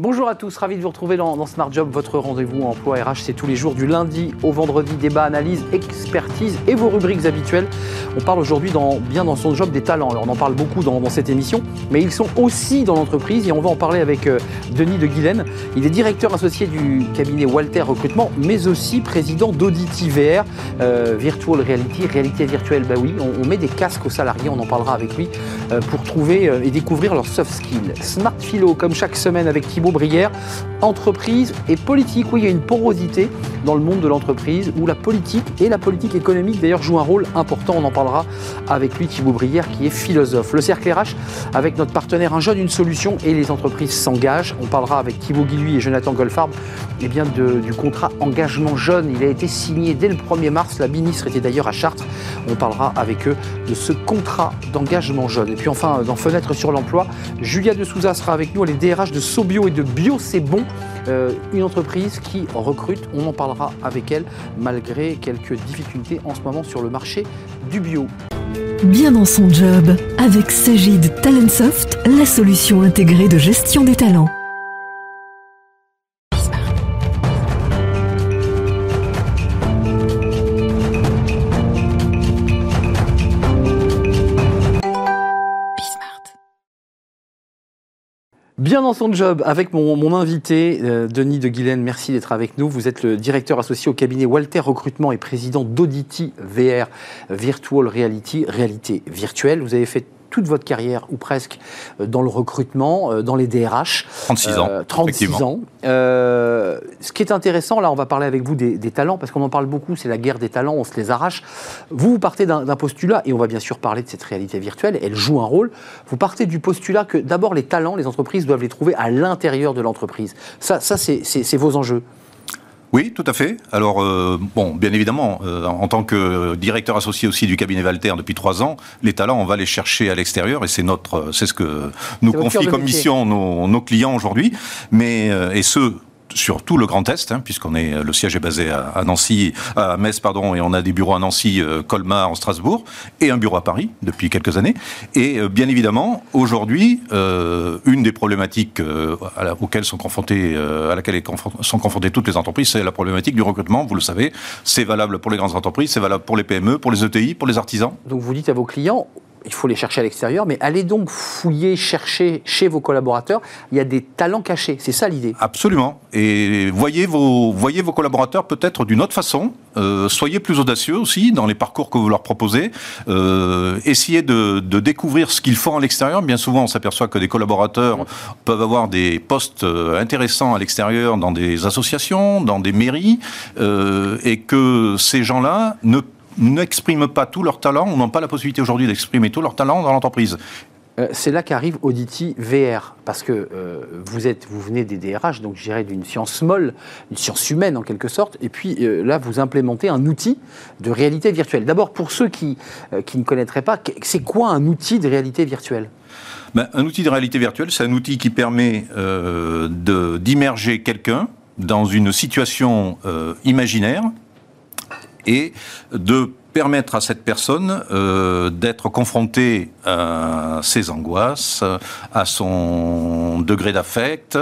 Bonjour à tous, ravi de vous retrouver dans, Smart Job, votre rendez-vous emploi RH. C'est tous les jours du lundi au vendredi, débat, analyse, expertise et vos rubriques habituelles. On parle aujourd'hui bien dans son job des talents. Alors on en parle beaucoup dans, cette émission, mais ils sont aussi dans l'entreprise et on va en parler avec euh, Denis de Guilaine. Il est directeur associé du cabinet Walter Recrutement, mais aussi président d'Auditi VR, euh, Virtual Reality, réalité virtuelle. Bah oui, on, met des casques aux salariés, on en parlera avec lui euh, pour trouver et découvrir leurs soft skills. Smart Philo, comme chaque semaine avec Thibaut Entreprise et politique. Oui, il y a une porosité dans le monde de l'entreprise où la politique et la politique économique d'ailleurs jouent un rôle important. On en parlera avec lui, Thibaut Brière, qui est philosophe. Le cercle RH avec notre partenaire Un jeune, une solution et les entreprises s'engagent. On parlera avec Thibaut Guilluy et Jonathan Golfarb eh bien du contrat engagement jeune. Il a été signé dès le 1er mars. La ministre était d'ailleurs à Chartres. On parlera avec eux de ce contrat d'engagement jeune. Et puis enfin, dans Fenêtre sur l'emploi, Julia de Souza sera avec nous. Elle est DRH de Sobio et de Bio C'est Bon. Euh, une entreprise qui recrute. On en parlera avec elle malgré quelques difficultés en ce moment sur le marché du bio. Bien dans son job, avec Sagid Talentsoft, la solution intégrée de gestion des talents. Bien dans son job, avec mon, invité, euh, Denis de Guilaine, merci d'être avec nous. Vous êtes le directeur associé au cabinet Walter Recrutement et président d'Auditi VR, Virtual Reality, réalité virtuelle. Vous avez fait toute votre carrière, ou presque, euh, dans le recrutement, euh, dans les DRH. 36 ans. 36 euh, ans. ce qui est intéressant, là, on va parler avec vous des, talents, parce qu'on en parle beaucoup, c'est la guerre des talents, on se les arrache. Vous, vous partez d'un postulat, et on va bien sûr parler de cette réalité virtuelle, elle joue un rôle. Vous partez du postulat que d'abord, les talents, les entreprises doivent les trouver à l'intérieur de l'entreprise. Ça, ça c'est vos enjeux. Oui, tout à fait. Alors, euh, bon, bien évidemment, euh, en tant que directeur associé aussi du cabinet Valter depuis trois ans, les talents, on va les chercher à l'extérieur et c'est notre, c'est ce que nous confie comme mission nos, nos clients aujourd'hui. Mais euh, et ce sur tout le Grand Est, hein, puisqu'on est le siège est basé à, Nancy, à Metz pardon, et on a des bureaux à Nancy, euh, Colmar, en Strasbourg, et un bureau à Paris depuis quelques années. Et euh, bien évidemment, aujourd'hui, euh, une des problématiques auxquelles sont confrontées, à laquelle sont confrontées toutes les entreprises, c'est la problématique du recrutement. Vous le savez, c'est valable pour les grandes entreprises, c'est valable pour les PME, pour les ETI, pour les artisans. Donc vous dites à vos clients, il faut les chercher à l'extérieur, mais allez donc fouiller, chercher chez vos collaborateurs. Il y a des talents cachés, c'est ça l'idée. Absolument. Et voyez vos, voyez vos collaborateurs peut-être d'une autre façon. Euh, soyez plus audacieux aussi dans les parcours que vous leur proposez. Euh, essayez de, découvrir ce qu'ils font à l'extérieur. Bien souvent, on s'aperçoit que des collaborateurs peuvent avoir des postes euh, intéressants à l'extérieur dans des associations, dans des mairies, et que ces gens-là ne n'expriment pas tout leur talent ou n'ont pas la possibilité aujourd'hui d'exprimer tout leur talent dans l'entreprise. Euh, c'est là qu'arrive Auditi VR, parce que euh, vous, êtes, vous venez des DRH, donc je dirais d'une science molle, une science humaine en quelque sorte, et puis euh, là vous implémentez un outil de réalité virtuelle. D'abord, pour ceux qui, qui ne connaîtraient pas, c'est quoi un outil de réalité virtuelle? Ben, Un outil de réalité virtuelle, c'est un outil qui permet d'immerger quelqu'un dans une situation imaginaire et de permettre à cette personne euh, d'être confrontée à ses angoisses, à son degré d'affect,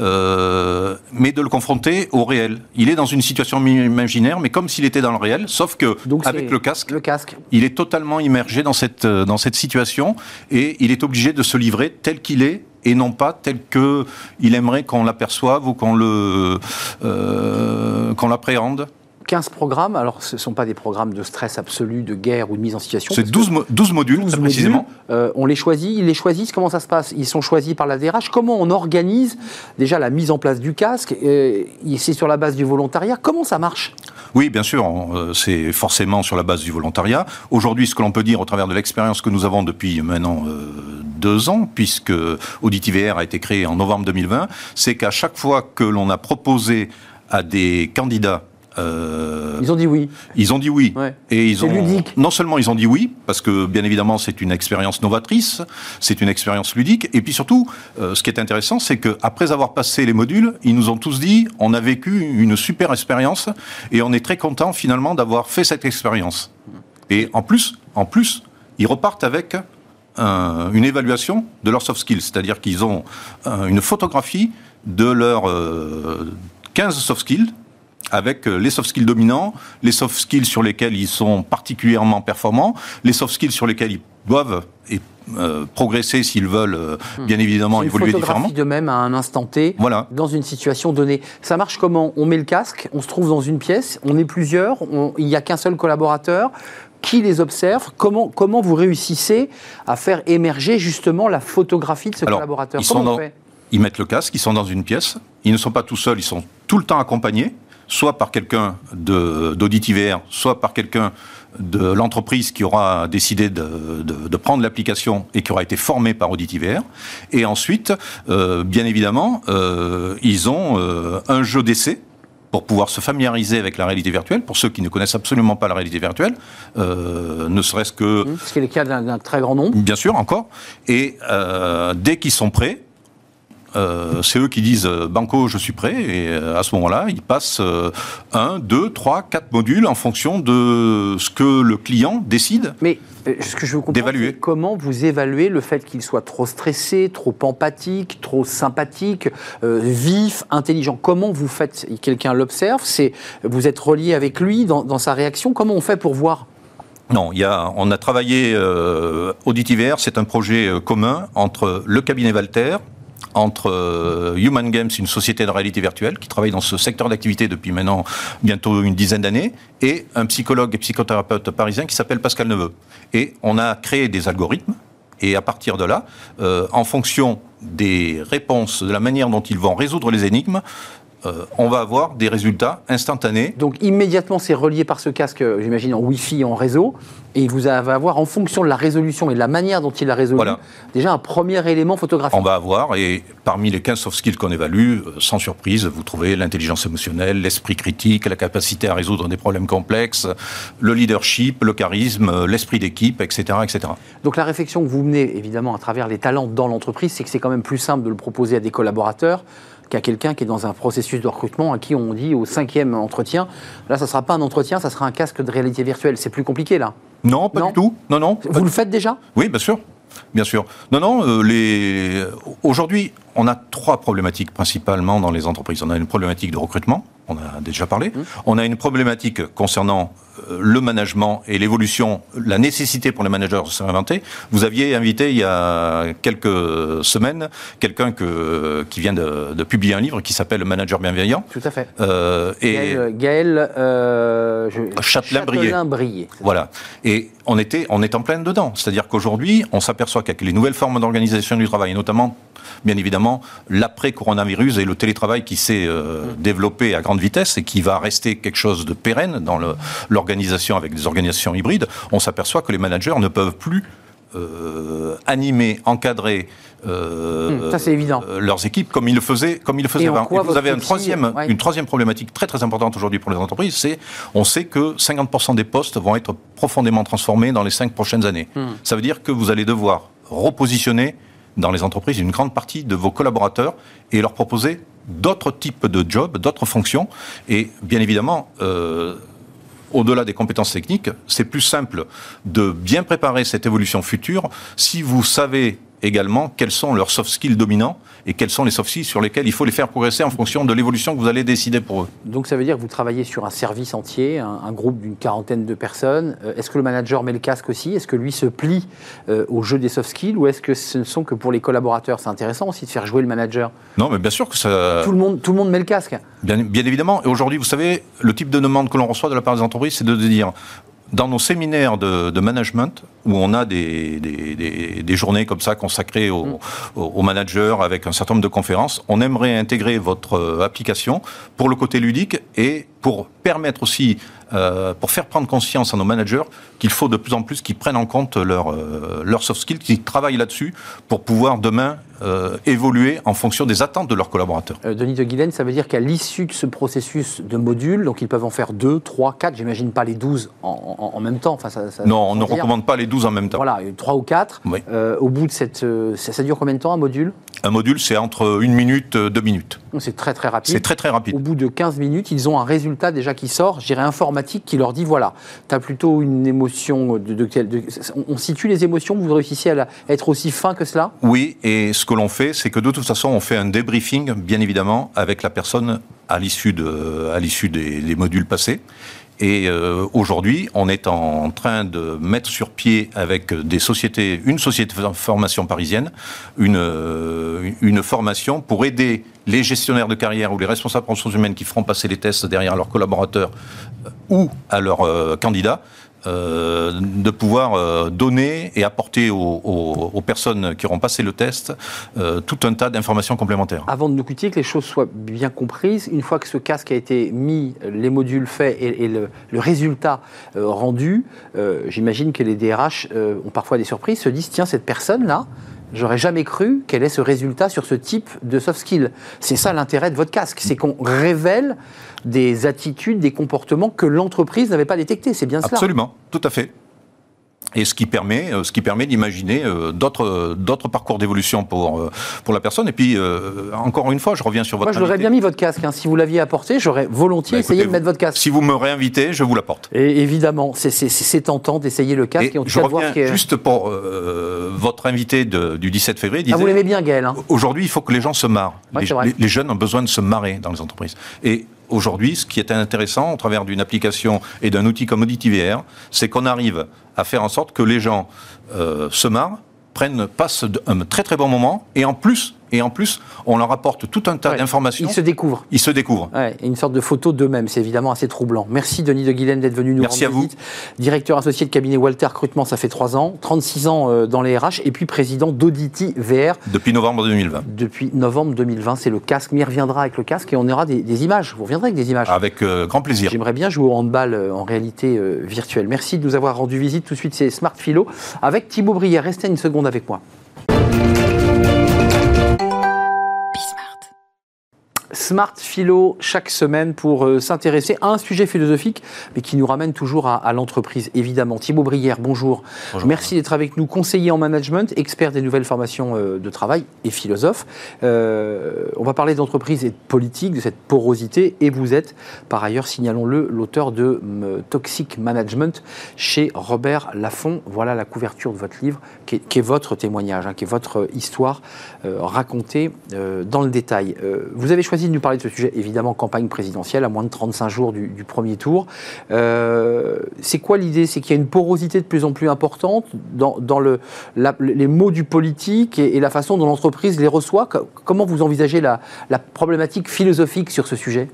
euh, mais de le confronter au réel. Il est dans une situation imaginaire, mais comme s'il était dans le réel, sauf que avec le casque, le casque, il est totalement immergé dans cette dans cette situation et il est obligé de se livrer tel qu'il est et non pas tel que il aimerait qu'on l'aperçoive ou qu'on le euh, qu'on l'appréhende. 15 programmes. Alors, ce ne sont pas des programmes de stress absolu, de guerre ou de mise en situation. C'est 12, 12, modules, précisément. Euh, on les choisit, ils les choisissent. Comment ça se passe? Ils sont choisis par la DRH. Comment on organise déjà la mise en place du casque euh, C'est sur la base du volontariat. Comment ça marche? Oui, bien sûr. Euh, c'est forcément sur la base du volontariat. Aujourd'hui, ce que l'on peut dire au travers de l'expérience que nous avons depuis maintenant deux ans, puisque AuditiVR a été créé en novembre 2020, c'est qu'à chaque fois que l'on a proposé à des candidats euh, ils ont dit oui. Ils ont dit oui. Et ils ont ludique. non seulement ils ont dit oui parce que bien évidemment c'est une expérience novatrice, c'est une expérience ludique, et puis surtout euh, ce qui est intéressant c'est que après avoir passé les modules, ils nous ont tous dit on a vécu une super expérience et on est très content finalement d'avoir fait cette expérience. Et en plus, en plus, ils repartent avec une évaluation de leurs soft skills, c'est-à-dire qu'ils ont une photographie de leurs 15 soft skills avec euh, les soft skills dominants, les soft skills sur lesquels ils sont particulièrement performants, les soft skills sur lesquels ils doivent et, euh, progresser s'ils veulent, euh, hmm. bien évidemment, évoluer différemment. de même à un instant T, voilà. dans une situation donnée. Ça marche comment? On met le casque, on se trouve dans une pièce, on est plusieurs, il n'y a qu'un seul collaborateur. Qui les observe? Comment, comment vous réussissez à faire émerger justement la photographie de ce collaborateur? ils, sont ils mettent le casque, ils sont dans une pièce, ils ne sont pas tout seuls, ils sont tout le temps accompagnés soit par quelqu'un d'AuditIVR, soit par quelqu'un de l'entreprise qui aura décidé de, prendre l'application et qui aura été formé par AuditIVR. Et ensuite, euh, bien évidemment, euh, ils ont euh, un jeu d'essai pour pouvoir se familiariser avec la réalité virtuelle, pour ceux qui ne connaissent absolument pas la réalité virtuelle, ne serait-ce que... Mmh, ce qui est le cas d'un très grand nombre. Bien sûr, encore. Et dès qu'ils sont prêts, euh, c'est eux qui disent euh, Banco, je suis prêt, et euh, à ce moment-là, ils passent un, deux, trois, quatre modules en fonction de ce que le client décide. Mais ce que je veux comprendre, c'est comment vous évaluez le fait qu'il soit trop stressé, trop empathique, trop sympathique, vif, intelligent? Comment vous faites? Quelqu'un l'observe C'est vous êtes relié avec lui dans, sa réaction. Comment on fait pour voir? Non, il y a, on a travaillé euh, Auditiver, c'est un projet commun entre le cabinet Valter, entre euh, Human Games, une société de réalité virtuelle qui travaille dans ce secteur d'activité depuis maintenant bientôt une dizaine d'années, et un psychologue et psychothérapeute parisien qui s'appelle Pascal Neveu. Et on a créé des algorithmes, et à partir de là, euh, en fonction des réponses, de la manière dont ils vont résoudre les énigmes, euh, on va avoir des résultats instantanés. Donc immédiatement, c'est relié par ce casque, j'imagine, en Wi-Fi, en réseau, et vous allez avoir, en fonction de la résolution et de la manière dont il a résolu, déjà un premier élément photographique. On va avoir, et parmi les 15 soft skills qu'on évalue, euh, sans surprise, vous trouvez l'intelligence émotionnelle, l'esprit critique, la capacité à résoudre des problèmes complexes, le leadership, le charisme, euh, l'esprit d'équipe, etc., etc. Donc la réflexion que vous menez, évidemment, à travers les talents dans l'entreprise, c'est que c'est quand même plus simple de le proposer à des collaborateurs qu'à quelqu'un qui est dans un processus de recrutement à qui on dit au cinquième entretien, là, ça ne sera pas un entretien, ça sera un casque de réalité virtuelle. C'est plus compliqué, là Non, pas du tout. Non, non. Vous le faites déjà? Oui, bien sûr. Bien sûr. Non, non, euh, les... aujourd'hui, on a trois problématiques principalement dans les entreprises. On a une problématique de recrutement, on a déjà parlé. Mmh. On a une problématique concernant euh, le management et l'évolution, la nécessité pour les managers de s'inventer. Vous aviez invité il y a quelques semaines quelqu'un qui vient de, publier un livre qui s'appelle Manager bienveillant. Tout à fait. Euh, et Gaël, euh, Châtelain-Brié. Voilà. Et on était, on est en pleine dedans. C'est-à-dire qu'aujourd'hui, on s'aperçoit qu'avec les nouvelles formes d'organisation du travail, et notamment, bien évidemment, l'après-coronavirus et le télétravail qui s'est euh, développé à grande vitesse et qui va rester quelque chose de pérenne dans l'organisation avec des organisations hybrides, on s'aperçoit que les managers ne peuvent plus euh, animer, encadrer euh, mmh, évident. leurs équipes comme ils le faisaient, comme ils le faisaient avant. Et vous avez une troisième, une troisième problématique très très importante aujourd'hui pour les entreprises, c'est on sait que 50% des postes vont être profondément transformés dans les cinq prochaines années. Mmh. Ça veut dire que vous allez devoir repositionner dans les entreprises une grande partie de vos collaborateurs et leur proposer d'autres types de jobs, d'autres fonctions. Et bien évidemment, euh, au-delà des compétences techniques, c'est plus simple de bien préparer cette évolution future si vous savez également quels sont leurs soft skills dominants et quels sont les soft skills sur lesquels il faut les faire progresser en fonction de l'évolution que vous allez décider pour eux. Donc ça veut dire que vous travaillez sur un service entier, un, groupe d'une quarantaine de personnes. Euh, est-ce que le manager met le casque aussi? Est-ce que lui se plie euh, au jeu des soft skills ou est-ce que ce ne sont que pour les collaborateurs? C'est intéressant aussi de faire jouer le manager. Non, mais bien sûr que ça... Tout le monde, tout le monde met le casque. Bien, bien évidemment. Et aujourd'hui, vous savez, le type de demande que l'on reçoit de la part des entreprises, c'est de dire dans nos séminaires de, management, où on a des, des, journées comme ça consacrées aux, mm. managers avec un certain nombre de conférences, on aimerait intégrer votre euh, application pour le côté ludique et pour permettre aussi, euh, pour faire prendre conscience à nos managers qu'il faut de plus en plus qu'ils prennent en compte leurs leur euh, soft skills, qu'ils travaillent là-dessus pour pouvoir demain euh, évoluer en fonction des attentes de leurs collaborateurs. Denis de Guilaine, ça veut dire qu'à l'issue de ce processus de modules, donc ils peuvent en faire 2, 3, 4, j'imagine pas les 12 en, en, même temps. Enfin, ça, non, on ne recommande pas les 12 en même temps. Voilà, 3 ou 4. au bout de cette... Ça, ça, dure combien de temps un module? Un module, c'est entre une minute, deux minutes. C'est très très rapide. C'est très très rapide. Au bout de 15 minutes, ils ont un résultat déjà qui sort, je dirais informatique, qui leur dit voilà, tu as plutôt une émotion de, On situe les émotions, vous réussissez à, être aussi fin que cela? Oui, et ce que l'on fait, c'est que de toute façon, on fait un débriefing, bien évidemment, avec la personne à l'issue des, modules passés. Et euh, aujourd'hui, on est en train de mettre sur pied avec des sociétés, une société de formation parisienne, une, euh, formation pour aider les gestionnaires de carrière ou les responsables de ressources humaines qui feront passer les tests derrière leurs collaborateurs euh, ou à leurs candidats euh, de pouvoir euh, donner et apporter aux, personnes qui auront passé le test euh, tout un tas d'informations complémentaires. Avant de nous quitter, que les choses soient bien comprises, une fois que ce casque a été mis, les modules faits et, le, résultat rendu, j'imagine que les DRH ont parfois des surprises, se disent tiens, cette personne-là, J'aurais jamais cru qu'elle ait ce résultat sur ce type de soft skill. C'est ça l'intérêt de votre casque, c'est qu'on révèle des attitudes, des comportements que l'entreprise n'avait pas détectés. C'est bien cela. Absolument, tout à fait et ce qui permet, euh, ce qui permet d'imaginer euh, d'autres, d'autres parcours d'évolution pour, euh, pour la personne. Et puis, encore une fois, je reviens sur votre. Moi, je l'aurais bien mis votre casque. Hein. Si vous l'aviez apporté, j'aurais volontiers bah, essayé de mettre votre casque. Si vous me réinvitez, je vous l'apporte. Et évidemment, c'est, c'est, tentant d'essayer le casque. Et, je reviens juste pour votre invité du 17 février. Disait, ah, vous l'aimez bien, Gaël. Hein. Aujourd'hui, il faut que les gens se marrent. les, les, jeunes ont besoin de se marrer dans les entreprises. Et aujourd'hui, ce qui est intéressant au travers d'une application et d'un outil comme AuditiVR, c'est qu'on arrive à faire en sorte que les gens euh, se marrent, prennent, passent un très très bon moment, et en plus et en plus, on leur apporte tout un tas d'informations. Ils se découvrent. Ils se découvrent. Ouais, une sorte de photo d'eux-mêmes, c'est évidemment assez troublant. Merci Denis de Guilaine d'être venu nous Merci rendre à vous. Directeur associé de cabinet Walter Recrutement, ça fait 3 ans, 36 ans euh, dans les RH, et puis président d'Auditi VR. Depuis novembre 2020. Depuis novembre 2020, c'est le casque, mais il reviendra avec le casque et on aura des, images. Vous reviendrez avec des images. Avec euh, grand plaisir. J'aimerais bien jouer au handball euh, en réalité virtuelle. Merci de nous avoir rendu visite. Tout de suite, c'est Smart Philo avec Thibaut Brière. Restez une seconde avec moi. Smart Philo chaque semaine pour euh, s'intéresser à un sujet philosophique, mais qui nous ramène toujours à, l'entreprise, évidemment. Thibaut Brière, bonjour. Merci d'être avec nous, conseiller en management, expert des nouvelles formations euh, de travail et philosophe. Euh, on va parler d'entreprise et de politique, de cette porosité, et vous êtes, par ailleurs, signalons-le, l'auteur de Toxic Management chez Robert Laffont. Voilà la couverture de votre livre, qui est, votre témoignage, hein, qui est votre histoire racontée dans le détail. vous avez choisi de nous parler de ce sujet, évidemment, campagne présidentielle, à moins de 35 jours du, premier tour. Euh, c'est quoi l'idée? C'est qu'il y a une porosité de plus en plus importante dans, le, les mots du politique et, la façon dont l'entreprise les reçoit? Comment vous envisagez la, problématique philosophique sur ce sujet?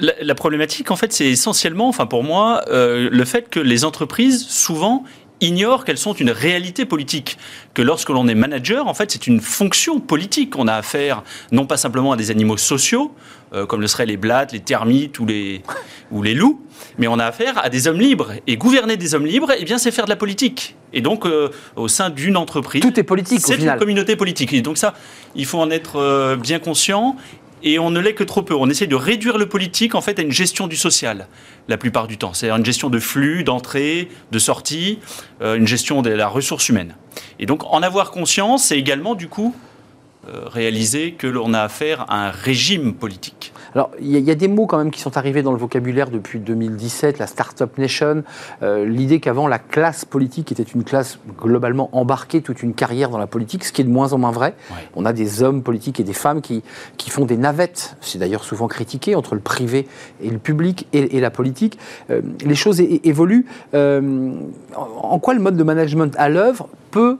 La, problématique, en fait, c'est essentiellement, enfin pour moi, euh, le fait que les entreprises, souvent, ignorent qu'elles sont une réalité politique. Que lorsque l'on est manager, en fait, c'est une fonction politique. On a affaire non pas simplement à des animaux sociaux, euh, comme le seraient les blattes, les termites ou les, ou les loups, mais on a affaire à des hommes libres. Et gouverner des hommes libres, eh bien, c'est faire de la politique. Et donc, euh, au sein d'une entreprise, tout est politique. C'est une communauté politique. Et donc ça, il faut en être euh, bien conscient et on ne l'est que trop peu. On essaie de réduire le politique en fait à une gestion du social la plupart du temps. C'est une gestion de flux, d'entrée, de sortie, euh, une gestion de la ressource humaine. Et donc en avoir conscience, c'est également du coup euh, réaliser que l'on a affaire à un régime politique. Alors, il y, a des mots quand même qui sont arrivés dans le vocabulaire depuis 2017, la Startup Nation, euh, l'idée qu'avant la classe politique était une classe globalement embarquée, toute une carrière dans la politique, ce qui est de moins en moins vrai. On a des hommes politiques et des femmes qui, qui font des navettes, c'est d'ailleurs souvent critiqué, entre le privé et le public et, la politique. Euh, les choses évoluent. Euh, en quoi le mode de management à l'œuvre peut,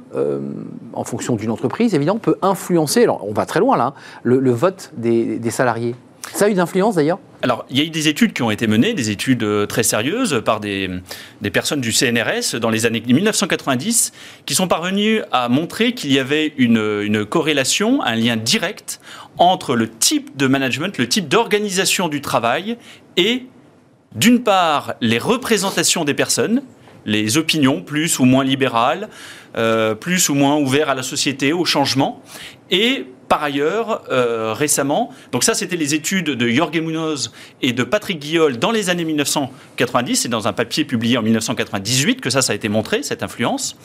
en fonction d'une entreprise évidemment, peut influencer, alors on va très loin là, hein, le, vote des salariés? Ça a eu d'influence d'ailleurs alors, il y a eu des études qui ont été menées, des études euh, très sérieuses par des, personnes du CNRS dans les années 1990, qui sont parvenues à montrer qu'il y avait une, corrélation, un lien direct entre le type de management, le type d'organisation du travail et, d'une part, les représentations des personnes, les opinions plus ou moins libérales, euh, plus ou moins ouvertes à la société, au changement, et par ailleurs, euh, récemment, donc ça c'était les études de Jorge Munoz et de Patrick Guillol dans les années 1990, c'est dans un papier publié en 1998 que ça, ça a été montré, cette influence.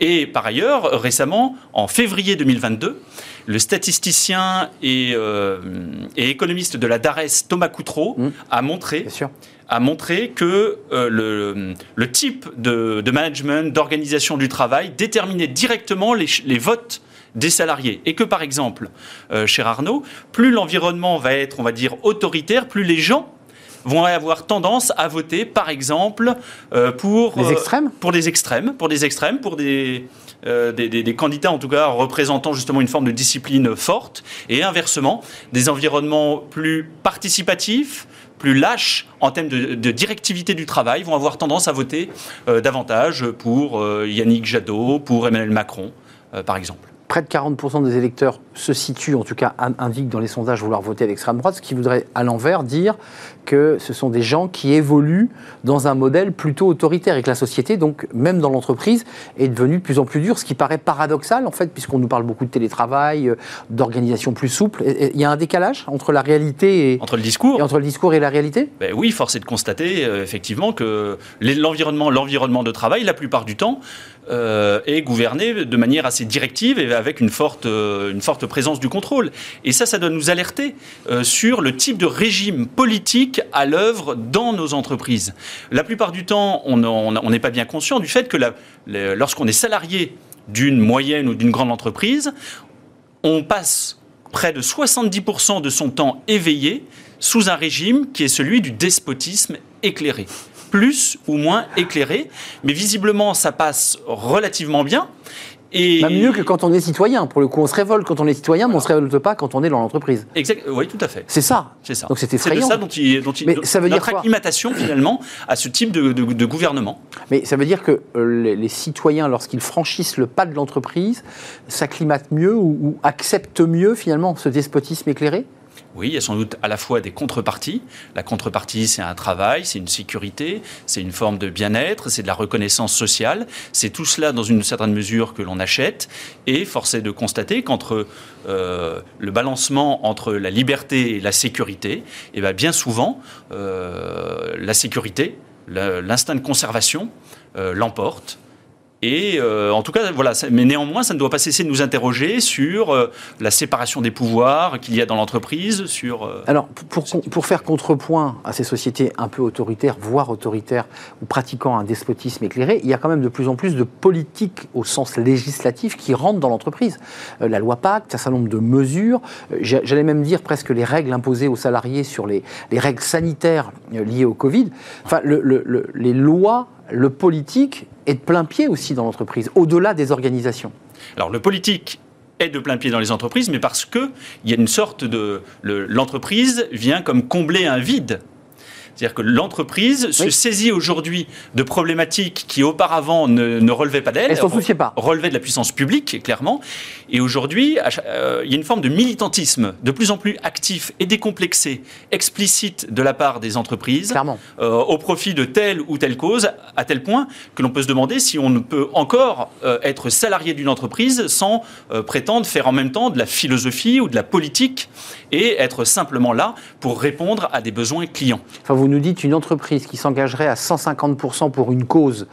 Et par ailleurs, récemment, en février 2022, le statisticien et, euh, et, économiste de la DARES, Thomas Coutreau, mmh. a montré a montré que euh, le, le, type de, de management, d'organisation du travail déterminait directement les, les, votes des salariés. Et que, par exemple, euh, cher Arnaud, plus l'environnement va être, on va dire, autoritaire, plus les gens vont avoir tendance à voter, par exemple, euh, pour, les extrêmes pour des extrêmes, pour des extrêmes, pour des, des, des, des, candidats en tout cas représentant justement une forme de discipline forte, et inversement, des environnements plus participatifs, plus lâches en termes de, directivité du travail vont avoir tendance à voter euh, davantage pour euh, Yannick Jadot, pour Emmanuel Macron, euh, par exemple près de 40% des électeurs se situent, en tout cas indiquent dans les sondages vouloir voter à l'extrême droite, ce qui voudrait à l'envers dire que ce sont des gens qui évoluent dans un modèle plutôt autoritaire et que la société, donc même dans l'entreprise, est devenue de plus en plus dure, ce qui paraît paradoxal en fait, puisqu'on nous parle beaucoup de télétravail, euh, d'organisation plus souple. Il y a un décalage entre la réalité et entre le discours et entre le discours et la réalité? Ben oui, force est de constater euh, effectivement que l'environnement, l'environnement de travail, la plupart du temps, euh, est gouverné de manière assez directive et avec une forte, une forte présence du contrôle. Et ça, ça doit nous alerter sur le type de régime politique à l'œuvre dans nos entreprises. La plupart du temps, on n'est pas bien conscient du fait que lorsqu'on est salarié d'une moyenne ou d'une grande entreprise, on passe près de 70% de son temps éveillé sous un régime qui est celui du despotisme éclairé. Plus ou moins éclairé, mais visiblement ça passe relativement bien. Et... mieux que quand on est citoyen. Pour le coup, on se révolte quand on est citoyen, mais on ne se révolte pas quand on est dans l'entreprise. Exact. Oui, tout à fait. C'est ça. C'est ça. Donc c'est effrayant. C'est ça dont il, dont il mais ça veut notre dire acclimatation finalement à ce type de, de, gouvernement. Mais ça veut dire que euh, les, les, citoyens, lorsqu'ils franchissent le pas de l'entreprise, s'acclimatent mieux ou, ou acceptent mieux finalement ce despotisme éclairé? Oui, il y a sans doute à la fois des contreparties. La contrepartie, c'est un travail, c'est une sécurité, c'est une forme de bien-être, c'est de la reconnaissance sociale. C'est tout cela dans une certaine mesure que l'on achète. Et force est de constater qu'entre euh, le balancement entre la liberté et la sécurité, eh bien, bien souvent, euh, la sécurité, l'instinct de conservation euh, l'emporte. Et euh, en tout cas, voilà, mais néanmoins, ça ne doit pas cesser de nous interroger sur euh, la séparation des pouvoirs qu'il y a dans l'entreprise, sur... Euh, Alors, pour, faire contrepoint à ces sociétés un peu autoritaires, voire autoritaires, ou pratiquant un despotisme éclairé, il y a quand même de plus en plus de politiques au sens législatif qui rentrent dans l'entreprise. la loi Pacte, un certain nombre de mesures, j'allais même dire presque les règles imposées aux salariés sur les, les règles sanitaires liées au Covid. Enfin, le, le, les lois le politique est de plein pied aussi dans l'entreprise, au-delà des organisations. Alors le politique est de plein pied dans les entreprises, mais parce qu'il y a une sorte de... L'entreprise vient comme combler un vide c'est-à-dire que l'entreprise se saisit aujourd'hui de problématiques qui auparavant ne, relevaient pas d'elle. Elle s'en souciait pas. Relevaient de la puissance publique, clairement. Et aujourd'hui, euh, il y a une forme de militantisme de plus en plus actif et décomplexé, explicite de la part des entreprises, euh, au profit de telle ou telle cause, à tel point que l'on peut se demander si on ne peut encore euh, être salarié d'une entreprise sans prétendre faire en même temps de la philosophie ou de la politique et être simplement là pour répondre à des besoins clients. Enfin, vous nous dites une entreprise qui s'engagerait à 150% pour une cause,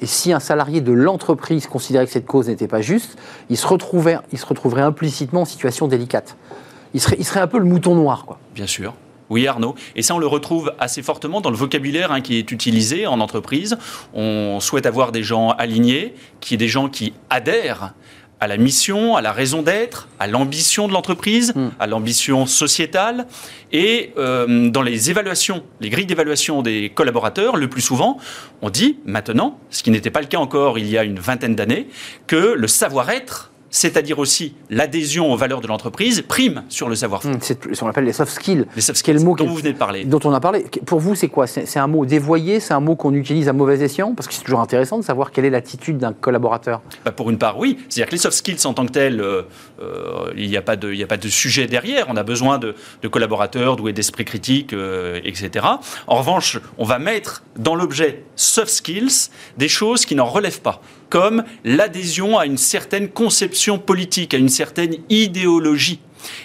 et si un salarié de l'entreprise considérait que cette cause n'était pas juste, il se, retrouverait, il se retrouverait implicitement en situation délicate. Il serait, il serait un peu le mouton noir. Quoi. Bien sûr. Oui, Arnaud. Et ça, on le retrouve assez fortement dans le vocabulaire hein, qui est utilisé en entreprise. On souhaite avoir des gens alignés, qui est des gens qui adhèrent à la mission, à la raison d'être, à l'ambition de l'entreprise, hmm. à l'ambition sociétale. Et euh, dans les évaluations, les grilles d'évaluation des collaborateurs, le plus souvent, on dit maintenant, ce qui n'était pas le cas encore il y a une vingtaine d'années, que le savoir-être c'est-à-dire aussi l'adhésion aux valeurs de l'entreprise, prime sur le savoir-faire. Mmh, c'est ce qu'on appelle les soft skills. Les soft skills, mot dont vous venez de parler. Dont on a parlé. Pour vous, c'est quoi? C'est un mot dévoyé C'est un mot qu'on utilise à mauvais escient? Parce que c'est toujours intéressant de savoir quelle est l'attitude d'un collaborateur. Bah pour une part, oui. C'est-à-dire que les soft skills en tant que tels, euh, euh, il n'y a, pas de, a pas de sujet derrière. On a besoin de, collaborateurs doués d'esprit critique, euh, etc. En revanche, on va mettre dans l'objet soft skills des choses qui n'en relèvent pas comme l'adhésion à une certaine conception politique, à une certaine idéologie.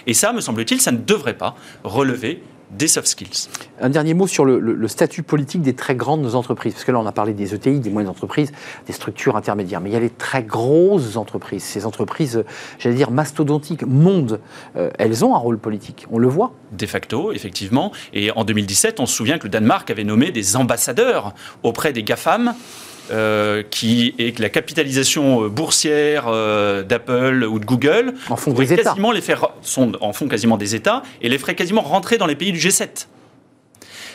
Et ça, me semble-t-il, ça ne devrait pas relever des soft skills. Un dernier mot sur le, statut politique des très grandes entreprises. Parce que là, on a parlé des ETI, des moyennes entreprises, des structures intermédiaires. Mais il y a les très grosses entreprises. Ces entreprises, j'allais dire, mastodontiques, monde, euh, elles ont un rôle politique. On le voit. De facto, effectivement. Et en 2017, on se souvient que le Danemark avait nommé des ambassadeurs auprès des GAFAM euh, qui est que la capitalisation euh, boursière euh, d'Apple ou de Google en font des quasiment les faire sont en font quasiment des États et les ferait quasiment rentrer dans les pays du G7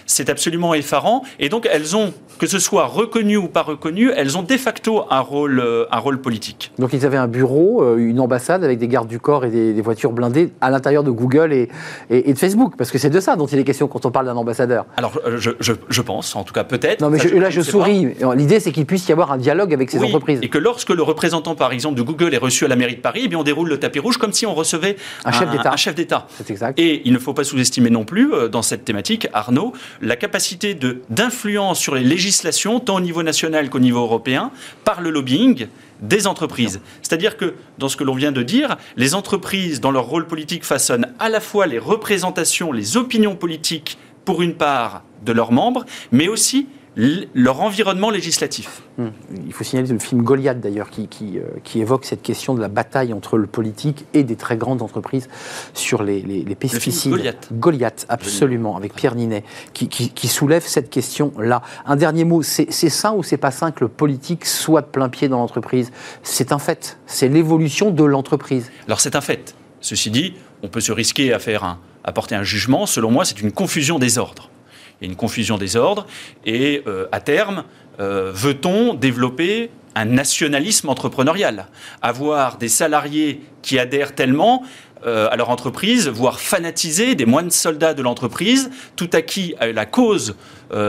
c'est absolument effarant. Et donc, elles ont, que ce soit reconnu ou pas reconnu, elles ont de facto un rôle, euh, un rôle politique. Donc, ils avaient un bureau, euh, une ambassade avec des gardes du corps et des, voitures blindées à l'intérieur de Google et, et, de Facebook, parce que c'est de ça dont il est question quand on parle d'un ambassadeur. Alors, euh, je, je, pense, en tout cas peut-être. Non, mais là, je souris. L'idée, c'est qu'il puisse y avoir un dialogue avec ces entreprises. Et que lorsque le représentant, par exemple, de Google est reçu à la mairie de Paris, eh bien, on déroule le tapis rouge comme si on recevait un, un chef d'État. C'est exact. Et il ne faut pas sous-estimer non plus, dans cette thématique, Arnaud, la capacité d'influence sur les législations, tant au niveau national qu'au niveau européen, par le lobbying des entreprises. C'est-à-dire que, dans ce que l'on vient de dire, les entreprises, dans leur rôle politique, façonnent à la fois les représentations, les opinions politiques, pour une part, de leurs membres, mais aussi leur environnement législatif. Hmm. Il faut signaler le film Goliath d'ailleurs qui, euh, qui, évoque cette question de la bataille entre le politique et des très grandes entreprises sur les, les, pesticides. Goliath. Goliath, absolument, avec Pierre Ninet, qui, qui soulève cette question-là. Un dernier mot, c'est ça ou c'est pas ça que le politique soit de plein pied dans l'entreprise? C'est un fait, c'est l'évolution de l'entreprise. Alors c'est un fait. Ceci dit, on peut se risquer à faire un, à porter un jugement. Selon moi, c'est une confusion des ordres il y a une confusion des ordres. Et euh, à terme, euh, veut-on développer un nationalisme entrepreneurial? Avoir des salariés qui adhèrent tellement euh, à leur entreprise, voire fanatiser des moines soldats de l'entreprise, tout acquis à la cause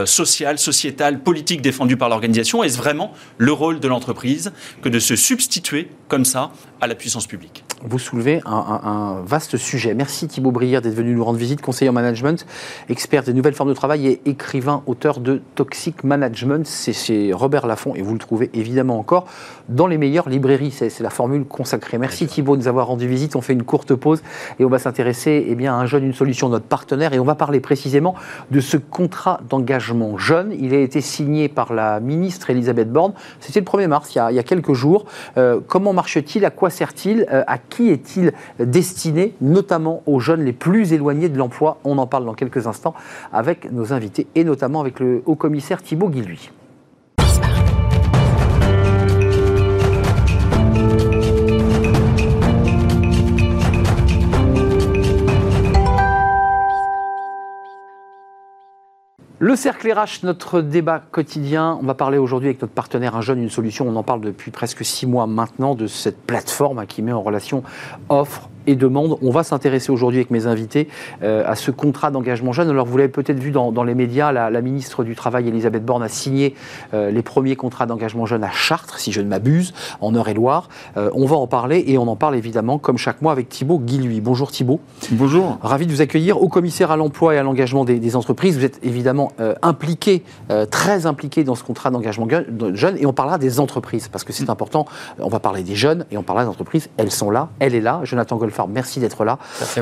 sociale, sociétale, politique défendue par l'organisation? Est-ce vraiment le rôle de l'entreprise que de se substituer comme ça à la puissance publique? Vous soulevez un, vaste sujet. Merci Thibaut Brière d'être venu nous rendre visite, conseiller en management, expert des nouvelles formes de travail et écrivain, auteur de Toxic Management. C'est chez Robert Laffont et vous le trouvez évidemment encore dans les meilleures librairies. C'est la formule consacrée. Merci Thibaut de nous avoir rendu visite. On fait une courte pause et on va s'intéresser eh bien, à un jeune, une solution, notre partenaire, et on va parler précisément de ce contrat d'engagement engagement jeune. Il a été signé par la ministre Elisabeth Borne. C'était le 1er mars, il y a, quelques jours. Euh, comment marche-t-il? À quoi sert-il? Euh, À qui est-il destiné Notamment aux jeunes les plus éloignés de l'emploi? On en parle dans quelques instants avec nos invités et notamment avec le haut-commissaire Thibault Guilluy. Le cercle RH, notre débat quotidien. On va parler aujourd'hui avec notre partenaire Un jeune, une solution. On en parle depuis presque six mois maintenant de cette plateforme qui met en relation offre, et demande. On va s'intéresser aujourd'hui avec mes invités euh, à ce contrat d'engagement jeune. Alors vous l'avez peut-être vu dans, les médias, la, ministre du Travail, Elisabeth Borne, a signé euh, les premiers contrats d'engagement jeune à Chartres, si je ne m'abuse, en Eure-et-Loire. Euh, on va en parler et on en parle évidemment, comme chaque mois, avec Thibault Guilluy. Bonjour Thibault. Bonjour. Ravi de vous accueillir au commissaire à l'emploi et à l'engagement des, entreprises. Vous êtes évidemment impliqué, très impliqué dans ce contrat d'engagement jeune et on parlera des entreprises parce que c'est mm. important. On va parler des jeunes et on parlera des entreprises. Elles sont là, elle est là. Jonathan Merci d'être là.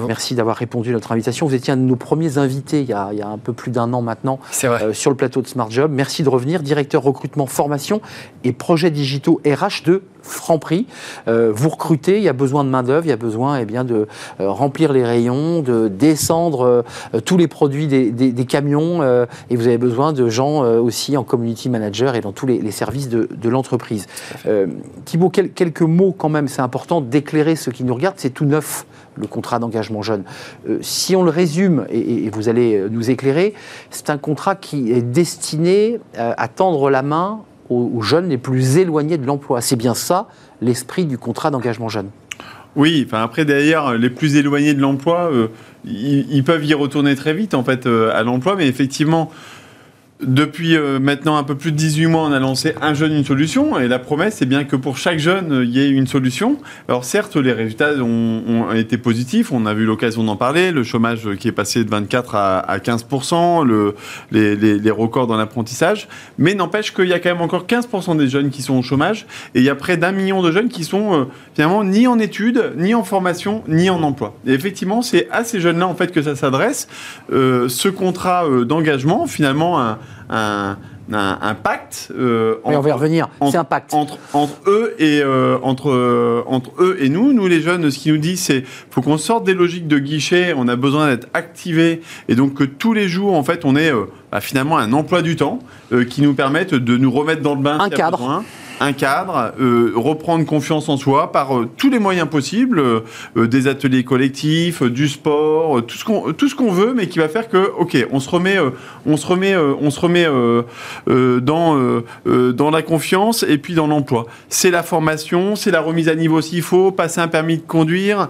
Merci, d'avoir répondu à notre invitation. Vous étiez un de nos premiers invités il y a, un peu plus d'un an maintenant euh, sur le plateau de Smart Job. Merci de revenir, directeur recrutement, formation et projets digitaux RH de Franprix. Euh, vous recrutez, il y a besoin de main-d'œuvre, il y a besoin eh bien, de euh, remplir les rayons, de descendre tous les produits des, camions et vous avez besoin de gens aussi en community manager et dans tous les, services de, l'entreprise. Thibault, quelques mots quand même, c'est important d'éclairer ceux qui nous regardent, c'est tout neuf le contrat d'engagement jeune. Euh, si on le résume, et, vous allez euh, nous éclairer, c'est un contrat qui est destiné euh, à tendre la main aux, jeunes les plus éloignés de l'emploi. C'est bien ça l'esprit du contrat d'engagement jeune. Oui, enfin après d'ailleurs, les plus éloignés de l'emploi, ils, peuvent y retourner très vite en fait à l'emploi, mais effectivement, depuis euh, maintenant un peu plus de 18 mois, on a lancé un jeune, une solution. Et la promesse, c'est bien que pour chaque jeune, euh, il y ait une solution. Alors certes, les résultats ont, été positifs. On a eu l'occasion d'en parler. Le chômage qui est passé de 24 à, à 15%, le, les, records dans l'apprentissage. Mais n'empêche qu'il y a quand même encore 15% des jeunes qui sont au chômage. Et il y a près d'un million de jeunes qui sont euh, finalement ni en études, ni en formation, ni en emploi. Et effectivement, c'est à ces jeunes-là en fait que ça s'adresse. Euh, ce contrat euh, d'engagement, finalement, un, un, un, un pacte. Euh, Mais on va y revenir. C'est un pacte entre, entre eux et euh, entre euh, entre eux et nous. Nous les jeunes, ce qu'ils nous disent, c'est faut qu'on sorte des logiques de guichet. On a besoin d'être activés et donc que tous les jours, en fait, on ait euh, bah, finalement un emploi du temps euh, qui nous permette de nous remettre dans le bain. Un a cadre. Un cadre, euh, reprendre confiance en soi par euh, tous les moyens possibles, euh, des ateliers collectifs, du sport, tout ce qu'on tout ce qu'on veut, mais qui va faire que ok, on se remet, on se remet, on se remet dans dans la confiance et puis dans l'emploi. C'est la formation, c'est la remise à niveau s'il faut, passer un permis de conduire,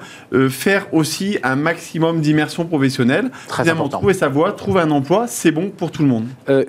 faire aussi un maximum d'immersion professionnelle. Très important. trouver sa voie, trouver un emploi, c'est bon pour tout le monde.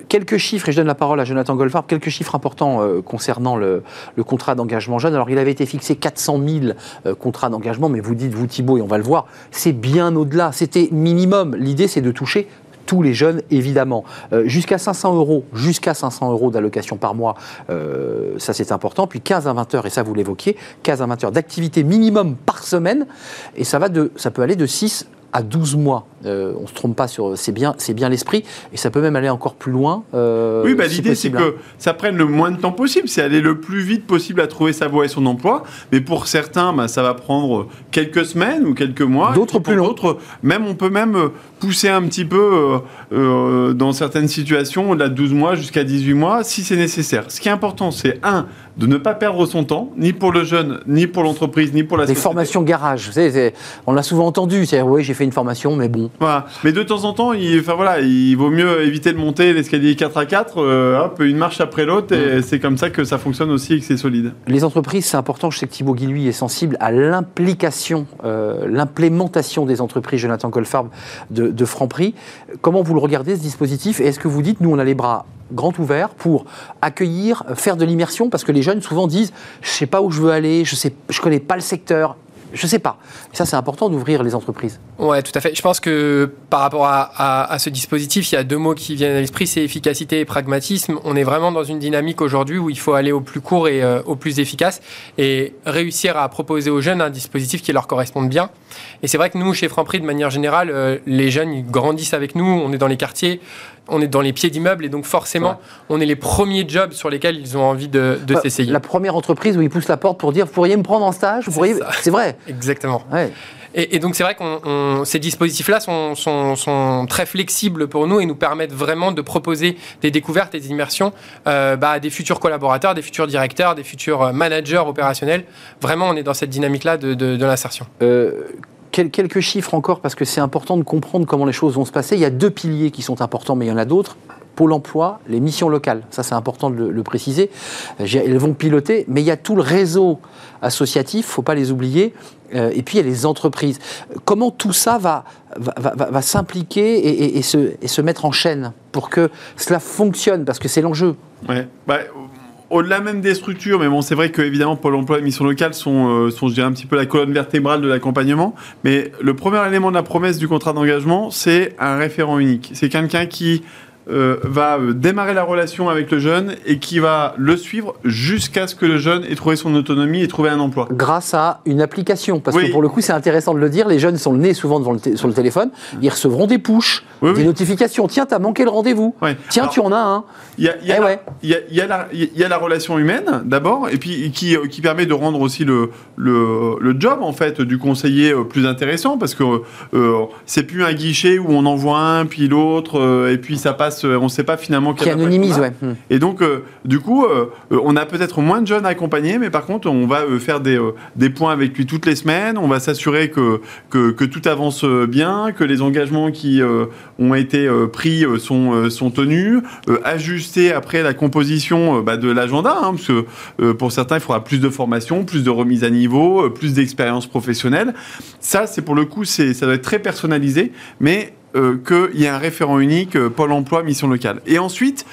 Quelques chiffres, et je donne la parole à Jonathan Goldfarb, quelques chiffres importants concernant le, le contrat d'engagement jeune. Alors, il avait été fixé 400 000 euh, contrats d'engagement, mais vous dites, vous Thibault, et on va le voir, c'est bien au-delà. C'était minimum. L'idée, c'est de toucher tous les jeunes, évidemment. Euh, jusqu'à 500 euros, jusqu'à 500 euros d'allocation par mois, euh, ça c'est important. Puis 15 à 20 heures, et ça vous l'évoquiez, 15 à 20 heures d'activité minimum par semaine, et ça, ça peut aller de 6 à 12 mois. Euh, on ne se trompe pas sur. C'est bien, c'est bien l'esprit, et ça peut même aller encore plus loin. euh, Oui, bah, si l'idée c'est hein. que ça prenne le moins de temps possible, c'est aller le plus vite possible à trouver sa voie et son emploi. Mais pour certains, bah, ça va prendre quelques semaines ou quelques mois. D'autres plus long. D'autres, même on peut même euh, pousser un petit peu euh, dans certaines situations, au-delà de 12 mois jusqu'à 18 mois, si c'est nécessaire. Ce qui est important, c'est un de ne pas perdre son temps, ni pour le jeune, ni pour l'entreprise, ni pour la Des société. formations garage, vous savez, on l'a souvent entendu. C'est oui, j'ai fait une formation, mais bon. Voilà. Mais de temps en temps, il, enfin, voilà, il vaut mieux éviter de monter l'escalier 4 à 4, euh, hop, une marche après l'autre, Mm. et c'est comme ça que ça fonctionne aussi et que c'est solide. Les entreprises, c'est important. Je sais que Thibaut Guilluy est sensible à l'implication, euh, l'implémentation des entreprises, Jonathan Goldfarb, de, de Franprix. Comment vous le regardez, ce dispositif Et est-ce que vous dites, nous, on a les bras grands ouverts pour accueillir, faire de l'immersion Parce que les jeunes, souvent, disent Je sais pas où je veux aller, je ne je connais pas le secteur. Je sais pas. Ça, c'est important d'ouvrir les entreprises. Ouais, tout à fait. Je pense que par rapport à ce dispositif, il y a deux mots qui viennent à l'esprit, c'est efficacité et pragmatisme. On est vraiment dans une dynamique aujourd'hui où il faut aller au plus court et euh, au plus efficace et réussir à proposer aux jeunes un dispositif qui leur corresponde bien. Et c'est vrai que nous, chez Franprix, de manière générale, euh, les jeunes ils grandissent avec nous, on est dans les quartiers, on est dans les pieds d'immeubles et donc forcément, on est les premiers jobs sur lesquels ils ont envie de, de Bah, s'essayer. La première entreprise où ils poussent la porte pour dire Vous pourriez me prendre en stage Vous C'est pourriez... vrai. Exactement. Ouais. Et, et donc c'est vrai que ces dispositifs-là sont, sont- sont très flexibles pour nous et nous permettent vraiment de proposer des découvertes et des immersions euh, bah, à des futurs collaborateurs, des futurs directeurs, des futurs euh, managers opérationnels. Vraiment, on est dans cette dynamique-là de, de- de l'insertion. Euh, quelques chiffres encore, parce que c'est important de comprendre comment les choses vont se passer. Il y a deux piliers qui sont importants, mais il y en a d'autres. Pôle emploi, les missions locales. Ça, c'est important de le, préciser. Elles vont piloter, mais il y a tout le réseau associatif, faut pas les oublier. Euh, et puis, il y a les entreprises. Comment tout ça va, s'impliquer et se mettre en chaîne pour que cela fonctionne? Parce que c'est l'enjeu. Ouais. Bah, au-delà même des structures, mais bon, c'est vrai que évidemment Pôle Emploi et Mission Locale sont, euh, sont, je dirais, un petit peu la colonne vertébrale de l'accompagnement. Mais le premier élément de la promesse du contrat d'engagement, c'est un référent unique. C'est quelqu'un qui euh, va euh, démarrer la relation avec le jeune et qui va le suivre jusqu'à ce que le jeune ait trouvé son autonomie et trouvé un emploi. grâce à une application. Parce Oui. que pour le coup, c'est intéressant de le dire, les jeunes sont le nez souvent devant le sur le téléphone, ils recevront des pushs, Oui, des oui. notifications. Tiens, t'as manqué le rendez-vous. Tiens, Alors, tu en as un. Il y a, la- relation humaine d'abord, et puis qui, euh, qui permet de rendre aussi le, le, le job en fait du conseiller plus intéressant parce que euh, c'est plus un guichet où on envoie un puis l'autre et puis ça passe, euh, on ne sait pas finalement Qui anonymise, ouais. Hmm. Et donc, euh, du coup, euh, on a peut-être moins de jeunes à accompagner, mais par contre, on va faire des, des points avec lui toutes les semaines. On va s'assurer que, que, que tout avance bien, que les engagements qui ont été pris sont, sont tenus, ajuster après la composition bah, de l'agenda, hein, parce que pour certains, il faudra plus de formation, plus de remise à niveau, plus d'expérience professionnelle. Ça, c'est pour le coup, ça doit être très personnalisé, mais qu'il y ait un référent unique euh, Pôle Emploi mission locale. Et ensuite,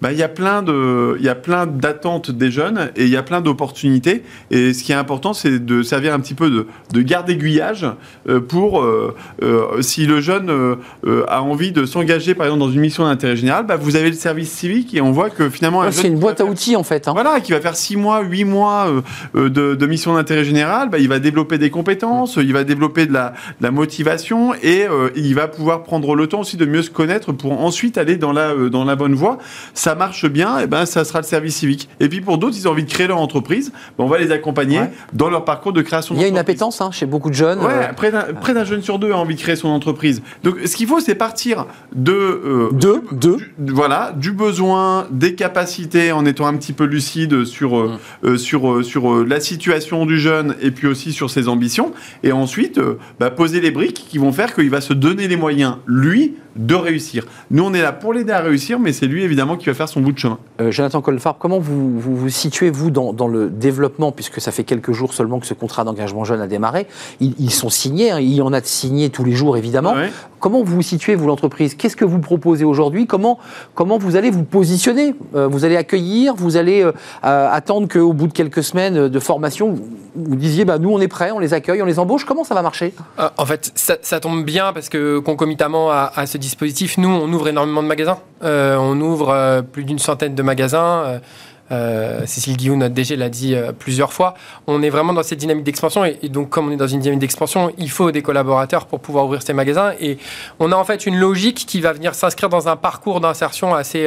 bah, il y a plein de, il y a plein d'attentes des jeunes et il y a plein d'opportunités. Et ce qui est important, c'est de servir un petit peu de, de garde aiguillage euh, pour euh, euh, si le jeune euh, a envie de s'engager, par exemple, dans une mission d'intérêt général, bah, vous avez le service civique et on voit que finalement, un Ouais, C'est une boîte à outils en fait. hein. voilà, qui va faire 6 mois, 8 mois de, de mission d'intérêt général, bah, il va développer des compétences, il va développer de la, de la motivation et il va pouvoir prendre le temps aussi de mieux se connaître pour ensuite aller dans la, dans la bonne voie. Ça marche bien, et ben, ça sera le service civique. Et puis pour d'autres, ils ont envie de créer leur entreprise, ben, on va les accompagner Ouais. dans leur parcours de création Il y a une appétence hein, chez beaucoup de jeunes. Ouais, euh, près d'un près d'un jeune sur deux a envie de créer son entreprise. Donc, ce qu'il faut, c'est partir de euh, Deux, deux. du- voilà, du besoin, des capacités, en étant un petit peu lucide sur euh, Mm. euh, sur sur la situation du jeune et puis aussi sur ses ambitions. Et ensuite, bah, poser les briques qui vont faire qu'il va se donner les moyens, lui, de réussir. Nous, on est là pour l'aider à réussir, mais c'est lui évidemment qui va faire son bout de chemin. Euh, Jonathan Colfarb, comment vous vous, vous situez, vous, dans, dans le développement, puisque ça fait quelques jours seulement que ce contrat d'engagement jeune a démarré? Ils, ils sont signés, hein, il y en a de signés tous les jours, évidemment. Ouais. Comment vous vous situez, vous, l'entreprise? Qu'est-ce que vous proposez aujourd'hui? Comment, comment vous allez vous positionner? Euh, Vous allez accueillir Vous allez euh, euh, attendre qu'au bout de quelques semaines de formation, vous, vous disiez, bah, nous, on est prêts, on les accueille, on les embauche Comment ça va marcher? Euh, En fait, ça, ça tombe bien parce que concomitamment à, à ce dispositif, nous, on ouvre énormément de magasins. Euh, on ouvre euh, plus d'une centaine de magasins. Euh, Cécile Guillaume, notre DG, l'a dit euh, plusieurs fois. On est vraiment dans cette dynamique d'expansion. Et, donc, comme on est dans une dynamique d'expansion, il faut des collaborateurs pour pouvoir ouvrir ces magasins. Et on a en fait une logique qui va venir s'inscrire dans un parcours d'insertion assez,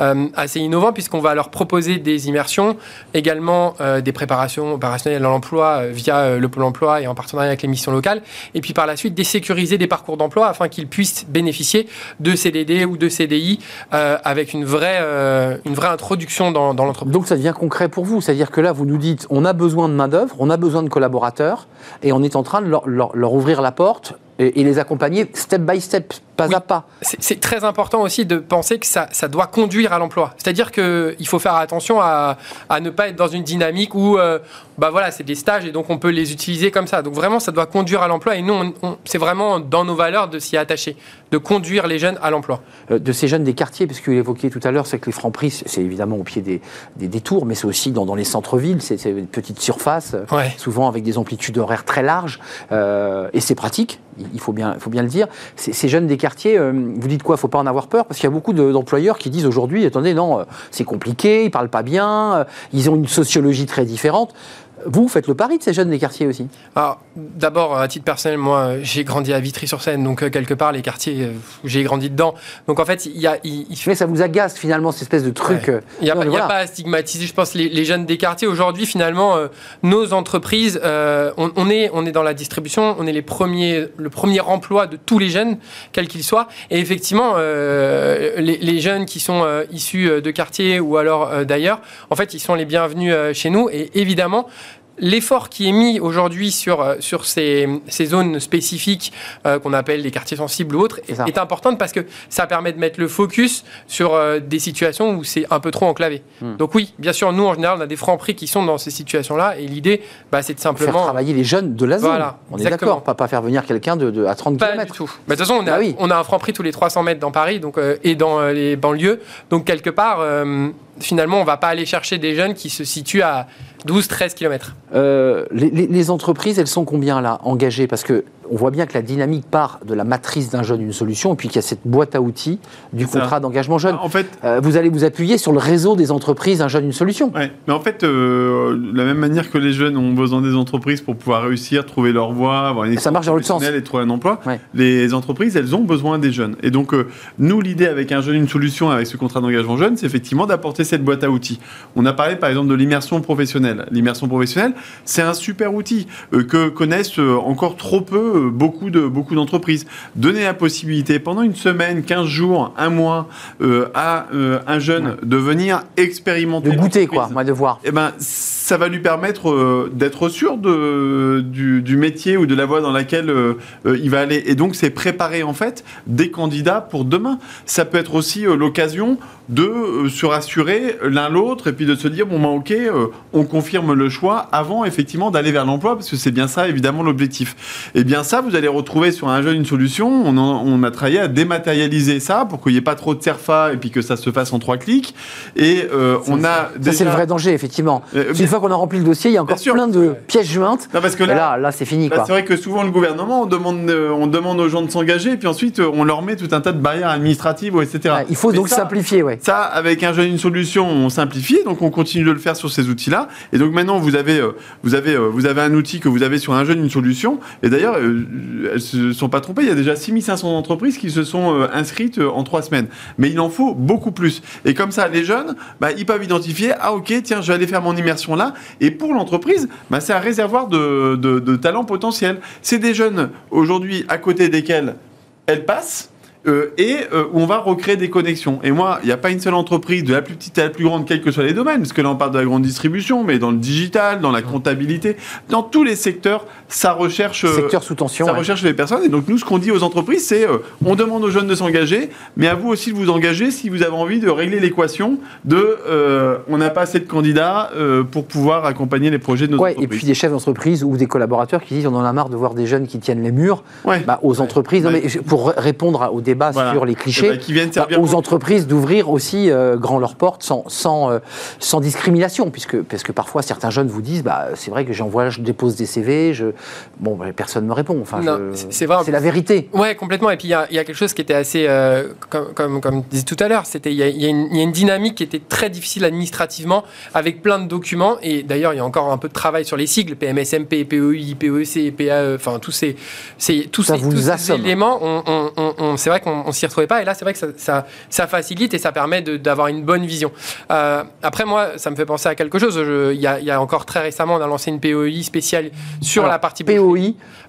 euh, innovant, puisqu'on va leur proposer des immersions, également des préparations opérationnelles à l'emploi via le Pôle emploi et en partenariat avec les missions locales. Et puis par la suite, désécuriser des parcours d'emploi afin qu'ils puissent bénéficier de CDD ou de CDI avec une vraie, une vraie introduction dans, dans l'entreprise. Donc ça devient concret pour vous, c'est-à-dire que là, vous nous dites, on a besoin de main-d'œuvre, on a besoin de collaborateurs, et on est en train de leur, leur- leur ouvrir la porte et, les accompagner step by step, pas Oui. à pas. C'est c'est très important aussi de penser que ça, ça doit conduire à l'emploi. C'est-à-dire qu'il faut faire attention à, à ne pas être dans une dynamique où euh, bah voilà, c'est des stages et donc on peut les utiliser comme ça. Donc vraiment, ça doit conduire à l'emploi et nous, c'est vraiment dans nos valeurs de s'y attacher, de conduire les jeunes à l'emploi. Euh, de ces jeunes des quartiers, parce que vous l'évoquiez tout à l'heure, c'est que les francs prix, c'est évidemment au pied des, des, des tours, mais c'est aussi dans, dans les centres-villes, c'est une petite surface, euh, Ouais. souvent avec des amplitudes horaires très larges, euh, et c'est pratique, il faut bien, il faut bien le dire. Ces, ces jeunes des quartiers, euh, vous dites quoi, il faut pas en avoir peur, parce qu'il y a beaucoup de- d'employeurs qui disent aujourd'hui, attendez, non, c'est compliqué, ils parlent pas bien, ils ont une sociologie très différente. Vous faites le pari de ces jeunes des quartiers aussi? Alors, d'abord, à titre personnel, moi, j'ai grandi à Vitry-sur-Seine, donc euh, quelque part, les quartiers, euh, j'ai grandi dedans. Donc en fait, il y a, Mais ça vous agace finalement cette espèce de truc. Ouais. euh, Il n'y a, non, pas- y a à stigmatiser, je pense, les, les jeunes des quartiers. Aujourd'hui, finalement, euh, nos entreprises, euh, on, on est, on est dans la distribution, on est les premiers, le premier emploi de tous les jeunes, quels qu'ils soient. Et effectivement, euh, les, les jeunes qui sont issus de quartiers ou alors d'ailleurs, en fait, ils sont les bienvenus chez nous. Et évidemment, L'effort qui est mis aujourd'hui sur, euh, sur ces, ces zones spécifiques euh, qu'on appelle les quartiers sensibles ou autres C'est ça. est importante parce que ça permet de mettre le focus sur euh, des situations où c'est un peu trop enclavé. Hmm. Donc oui, bien sûr, nous en général, on a des francs prix qui sont dans ces situations-là et l'idée, bah, c'est de Faire simplement... travailler les jeunes de la zone. Voilà, on est d'accord, pas, pas faire venir quelqu'un de, de- à 30 Pas km. du tout. Mais de toute façon, on a, Bah oui. on a un franc prix tous les 300 mètres dans Paris donc, euh, et dans les banlieues. Donc, quelque part, finalement, on va pas aller chercher des jeunes qui se situent à 12-13 km. Euh, les, les- entreprises, elles sont combien là engagées? Parce que on voit bien que la dynamique part de la matrice d'un jeune, une solution, et puis qu'il y a cette boîte à outils du contrat d'engagement jeune. En fait, Euh, vous allez vous appuyer sur le réseau des entreprises, un jeune, une solution. Ouais, mais en fait, euh, de la même manière que les jeunes ont besoin des entreprises pour pouvoir réussir, trouver leur voie, avoir une Ça marche dans sens. et trouver un emploi, Ouais. les entreprises, elles ont besoin des jeunes. Et donc, euh, nous, l'idée avec un jeune, une solution, avec ce contrat d'engagement jeune, c'est effectivement d'apporter cette boîte à outils. On a parlé, par exemple, de l'immersion professionnelle. L'immersion professionnelle, c'est un super outil euh, que connaissent euh, encore trop peu beaucoup de beaucoup d'entreprises. Donner la possibilité pendant une semaine, 15 jours, un mois euh, à euh, un jeune de venir expérimenter De goûter, quoi, moi, de voir. Eh ben, ça va lui permettre euh, d'être sûr de, du, du métier ou de la voie dans laquelle il va aller. Et donc, c'est préparer en fait des candidats pour demain. Ça peut être aussi l'occasion de euh, se rassurer l'un l'autre et puis de se dire bon ben ok, euh, on confirme le choix avant effectivement d'aller vers l'emploi parce que c'est bien ça évidemment l'objectif. Et bien ça, vous allez retrouver sur un jeune une solution. On, en- on a travaillé à dématérialiser ça pour qu'il n'y ait pas trop de serfa et puis que ça se fasse en trois clics. Et euh, on a Ça, c'est le vrai danger, effectivement. Euh, qu'une fois qu'on a rempli le dossier, il y a encore plein de pièces jointes. Non, parce que là, là, là, c'est fini, Bah, quoi. c'est vrai que souvent le gouvernement, on demande, on demande aux gens de s'engager, et puis ensuite on leur met tout un tas de barrières administratives, etc. Ouais, il faut Mais donc ça, simplifier, ouais. Ça, avec un jeune une solution, on simplifie, donc on continue de le faire sur ces outils-là. Et donc maintenant, vous avez, euh, vous avez, euh, vous avez un outil que vous avez sur un jeune une solution. Et d'ailleurs, euh, elles se sont pas trompées. Il y a déjà 6500 entreprises qui se sont inscrites en trois semaines. Mais il en faut beaucoup plus. Et comme ça, les jeunes, bah, ils peuvent identifier, ah ok, tiens, je vais aller faire mon immersion là. Et pour l'entreprise, bah, c'est un réservoir de, de, de talents potentiels. C'est des jeunes aujourd'hui à côté desquels elles passent. Euh, et euh, où on va recréer des connexions. Et moi, il n'y a pas une seule entreprise, de la plus petite à la plus grande, quels que soient les domaines, parce que là on parle de la grande distribution, mais dans le digital, dans la comptabilité, dans tous les secteurs, ça recherche, euh, Secteur sous tension. ça ouais. recherche les personnes. Et donc nous, ce qu'on dit aux entreprises, c'est on demande aux jeunes de s'engager, mais à vous aussi de vous engager si vous avez envie de régler l'équation de on n'a pas assez de candidats pour pouvoir accompagner les projets de nos Ouais, et entreprises. puis des chefs d'entreprise ou des collaborateurs qui disent on en a marre de voir des jeunes qui tiennent les murs Ouais. bah, aux entreprises. Non, mais pour répondre à- au débat Voilà. sur les Eh ben, clichés, qui viennent bah, servir aux entreprises d'ouvrir aussi euh, grand leurs portes sans, sans, euh, sans discrimination, puisque parce que parfois certains jeunes vous disent bah, c'est vrai que j'envoie, je dépose des CV, je... bon, bah, personne ne me répond. Enfin, Non, je- c'est- c'est vrai. C'est la vérité. Ouais, complètement. Et puis il y, a il y a quelque chose qui était assez, euh, comme, comme, comme je disais tout à l'heure, c'était il y, a- y une- il y a une dynamique qui était très difficile administrativement, avec plein de documents. Et d'ailleurs, il y a encore un peu de travail sur les sigles PMSMP, PEI, PEC, PAE, enfin tous ces, ces, tous Ça ces, tous éléments. On, on- on- on- c'est vrai qu'on on s'y retrouvait pas. Et là, c'est vrai que ça, ça, ça facilite et ça permet de- d'avoir une bonne vision. Euh, après, moi, ça me fait penser à quelque chose. Il y, a, il y a encore très récemment, on a lancé une PEI spéciale sur Alors, la partie POI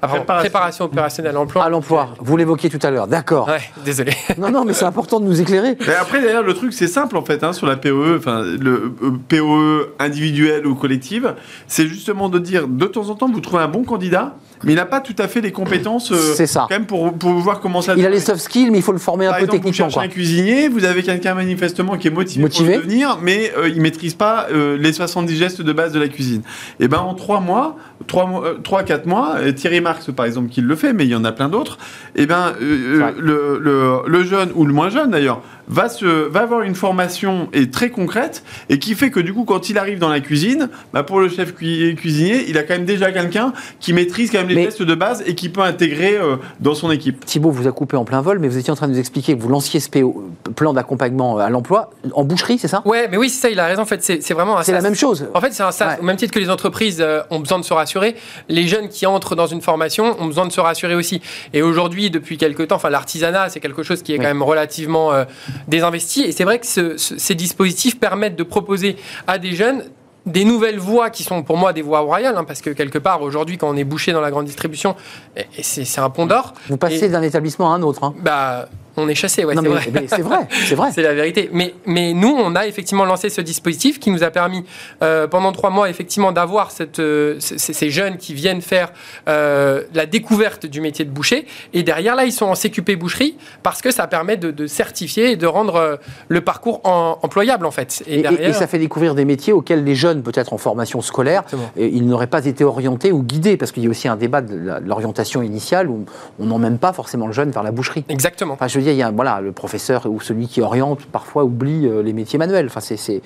Ah, pardon, Préparation. préparation opérationnelle à l'emploi. à l'emploi, vous l'évoquiez tout à l'heure, d'accord. Ouais, désolé. Non, non, mais c'est important de nous éclairer. Mais après, d'ailleurs, le truc, c'est simple en fait, hein, sur la POE, enfin, le euh, POE individuelle ou collective, c'est justement de dire, de temps en temps, vous trouvez un bon candidat, mais il n'a pas tout à fait les compétences, euh, C'est ça. quand même, pour, pour voir comment ça Il a les soft skills, mais il faut le former un peu exemple, vous techniquement. cherchez Quoi. un cuisinier, vous avez quelqu'un manifestement qui est motivé, Motivé. pour devenir, mais euh, il maîtrise pas euh, les 70 gestes de base de la cuisine. Et ben en trois mois, trois mois, euh, trois quatre mois, Thierry Marx par exemple qui le fait, mais il y en a plein d'autres. Et ben euh, le, le, le jeune ou le moins jeune d'ailleurs va se va avoir une formation et très concrète et qui fait que du coup quand il arrive dans la cuisine, bah, pour le chef cui- cuisinier, il a quand même déjà quelqu'un qui maîtrise quand même les Mais- gestes de base et qui peut intégrer euh, dans son équipe. Thibault vous a coupé en plein vol, mais vous étiez en train de nous expliquer que vous lanciez ce PO, plan d'accompagnement à l'emploi en boucherie, c'est ça? Ouais, mais oui, c'est ça, il a raison. En fait, c'est vraiment un C'est la même chose. En fait, c'est un sas. Ouais. Au même titre que les entreprises euh, ont besoin de se rassurer, les jeunes qui entrent dans une formation ont besoin de se rassurer aussi. Et aujourd'hui, depuis quelques temps, enfin, l'artisanat, c'est quelque chose qui est Oui. quand même relativement euh, désinvesti. Et c'est vrai que ce- ce- ces dispositifs permettent de proposer à des jeunes des nouvelles voies qui sont pour moi des voies royales, hein, parce que quelque part, aujourd'hui, quand on est bouché dans la grande distribution, et- c'est un pont d'or. Vous passez d'un établissement à un autre. hein. Bah, on est chassé, ouais, c'est vrai. c'est vrai, c'est vrai. C'est la vérité. Mais, mais nous, on a effectivement lancé ce dispositif qui nous a permis, euh, pendant trois mois, effectivement, d'avoir cette, euh, ces jeunes qui viennent faire euh, la découverte du métier de boucher. Et derrière, là, ils sont en CQP boucherie parce que ça permet de, de certifier et de rendre le parcours en- employable, en fait. Et, et- derrière, et ça fait découvrir des métiers auxquels les jeunes, peut-être en formation scolaire, et ils n'auraient pas été orientés ou guidés, parce qu'il y a aussi un débat de l'orientation initiale où on n'emmène pas forcément le jeune vers la boucherie. Exactement. Enfin, je veux dire, il y a, voilà, le professeur ou celui qui oriente parfois oublie euh, les métiers manuels. Enfin, c'est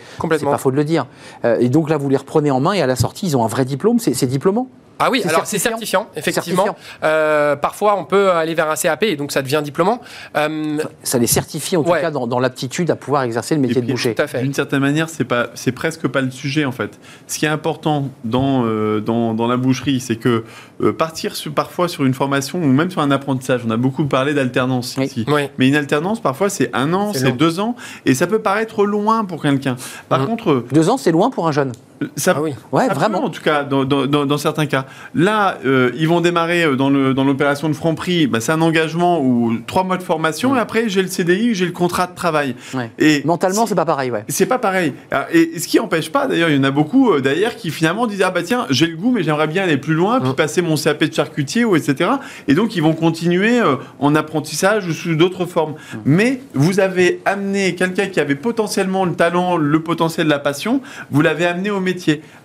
pas faux de le dire. Euh, et donc là, vous les reprenez en main et à la sortie, ils ont un vrai diplôme. C'est c'est diplômant. Ah oui, C'est alors c'est certifiant. effectivement. Certifiant. Euh, parfois, on peut aller vers un CAP et donc ça devient diplômant. Euh, Ça les certifie en tout Ouais. cas dans, dans l'aptitude à pouvoir exercer le métier de boucher. tout à fait. D'une certaine manière, c'est pas, c'est presque pas le sujet en fait. Ce qui est important dans euh, dans, dans la boucherie, c'est que euh, partir sur, parfois sur une formation ou même sur un apprentissage. On a beaucoup parlé d'alternance Oui. ici. Oui. Mais une alternance, parfois, c'est un an, C'est deux ans, et ça peut paraître loin pour quelqu'un. Par Mhm. contre, Deux ans, c'est loin pour un jeune. Ça, Ah oui. Ouais, vraiment. En tout cas, dans, dans- dans- dans certains cas. Là, euh, ils vont démarrer euh, dans l'opération de Franprix. Bah, c'est un engagement ou trois mois de formation et après j'ai le CDI, j'ai le contrat de travail. Ouais. Et Mentalement, c'est pas pareil, ouais. c'est pas pareil. Alors, Et ce qui empêche pas, d'ailleurs, il y en a beaucoup euh, d'ailleurs qui finalement disent ah bah tiens j'ai le goût mais j'aimerais bien aller plus loin, puis Mm. passer mon CAP de charcutier ou etc. Et donc ils vont continuer euh, en apprentissage ou sous d'autres formes. Mais vous avez amené quelqu'un qui avait potentiellement le talent, le potentiel, la passion, vous l'avez amené au métier.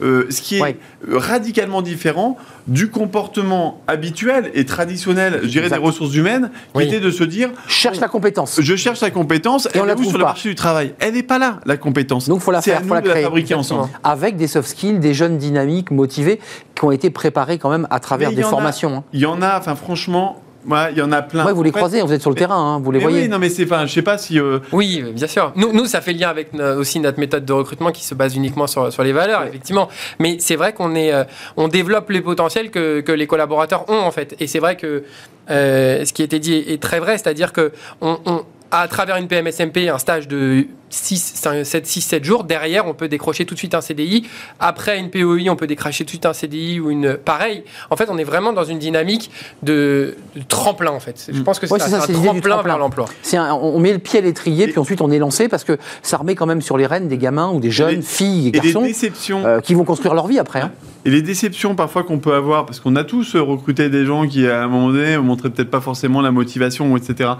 Euh, ce qui est Ouais. euh, radicalement différent du comportement habituel et traditionnel, je dirais, des ressources humaines, qui Oui. était de se dire Cherche la compétence. je cherche la compétence, Et on la trouve sur le marché du travail? Elle n'est pas là, la compétence. Donc, faut la faire, à faut la de la créer. fabriquer Exactement. ensemble. Avec des soft skills, des jeunes dynamiques, motivés, qui ont été préparés quand même à travers Mais des formations. hein. Il y en a, enfin franchement, ouais, il y en a plein. Ouais, vous les En fait, croisez, vous êtes sur le mais- terrain, hein, vous les voyez. Oui, non, mais c'est, enfin, je sais pas si. euh, Oui, bien sûr. Nous, nous, ça fait lien avec euh, aussi notre méthode de recrutement qui se base uniquement sur, sur les valeurs, effectivement. Mais c'est vrai qu'on est, euh, on développe les potentiels que, que les collaborateurs ont en fait. Et c'est vrai que euh, ce qui a été dit est, est très vrai, c'est-à-dire que on, on- à travers une PMSMP, un stage de 6, 7, 6, 7 jours, derrière, on peut décrocher tout de suite un CDI. Après une POI, on peut décrocher tout de suite un CDI ou une. Pareil. En fait, on est vraiment dans une dynamique de, de tremplin, en fait. Je pense que c'est Ouais, ça, c'est ça, c'est c'est un tremplin, tremplin. vers l'emploi. Un- on met le pied à l'étrier, puis ensuite on est lancé parce que ça remet quand même sur les rênes des gamins ou des jeunes, les- filles et et garçons, déceptions. euh, qui vont construire leur vie après. hein. Et les déceptions parfois qu'on peut avoir, parce qu'on a tous euh, recruté des gens qui, à un moment donné, montraient peut-être pas forcément la motivation, etc.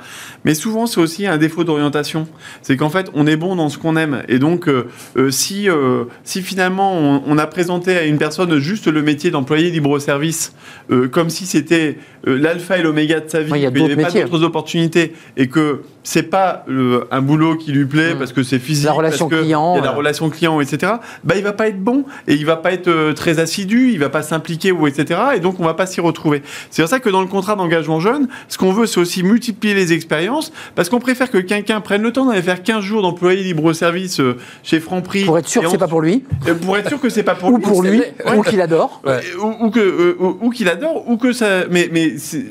Mais souvent, c'est aussi un défaut d'orientation. C'est qu'en fait, on est bon dans ce qu'on aime. Et donc, euh, euh, si, si finalement, on, a présenté à une personne juste le métier d'employé libre-service, comme si c'était l'alpha et l'oméga de sa vie, Ouais, il y a qu'il n'y avait pas métiers. d'autres opportunités, et que c'est pas euh, un boulot qui lui plaît Mm. parce que c'est physique, La relation parce que client, y a la euh. relation client, etc. Bah, il va pas être bon et il va pas être euh, très assidu, il va pas s'impliquer ou etc. Et donc on va pas s'y retrouver. C'est pour ça que dans le contrat d'engagement jeune, ce qu'on veut, c'est aussi multiplier les expériences parce qu'on préfère que quelqu'un prenne le temps d'aller faire 15 jours d'employé libre-service euh, chez Franprix Pour être sûr que c'est pas pour lui, euh, pour être sûr que c'est pas pour ou lui. pour lui, ou qu'il adore. Ouais. Euh, Ou, ou que euh, ou, ou qu'il adore ou que ça mais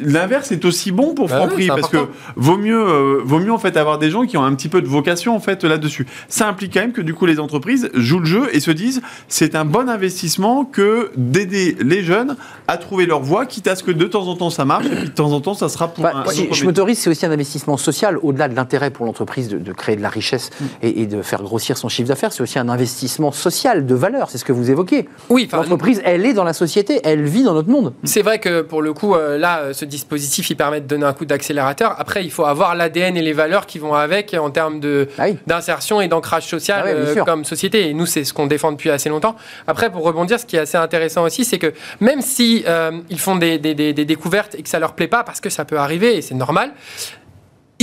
l'inverse est aussi bon pour Bah Franprix parce que important. vaut mieux euh, vaut mieux en fait avoir des gens qui ont un petit peu de vocation en fait là-dessus. Ça implique quand même que du coup les entreprises jouent le jeu et se disent c'est un bon investissement que d'aider les jeunes à trouver leur voie quitte à ce que de temps en temps ça marche et puis de temps en temps ça sera pour Bah, un, si je m'autorise, c'est aussi un investissement social, au-delà de l'intérêt pour l'entreprise de, de créer de la richesse Mm. et, et de faire grossir son chiffre d'affaires, c'est aussi un investissement social, de valeur, c'est ce que vous évoquez. Oui, L'entreprise, elle est dans la société, elle vit dans notre monde. C'est vrai que pour le coup, euh, là, euh, ce dispositif, il permet de donner un coup d'accélérateur. Après, il faut avoir l'ADN et les valeurs qui vont avec en termes Ah oui. d'insertion et d'ancrage social Ah euh, comme société. Et nous, c'est ce qu'on défend depuis assez longtemps. Après, pour rebondir, ce qui est assez intéressant aussi, c'est que même si euh, ils font des, des- des- des découvertes et que ça leur plaît pas, parce que ça peut arriver et c'est normal.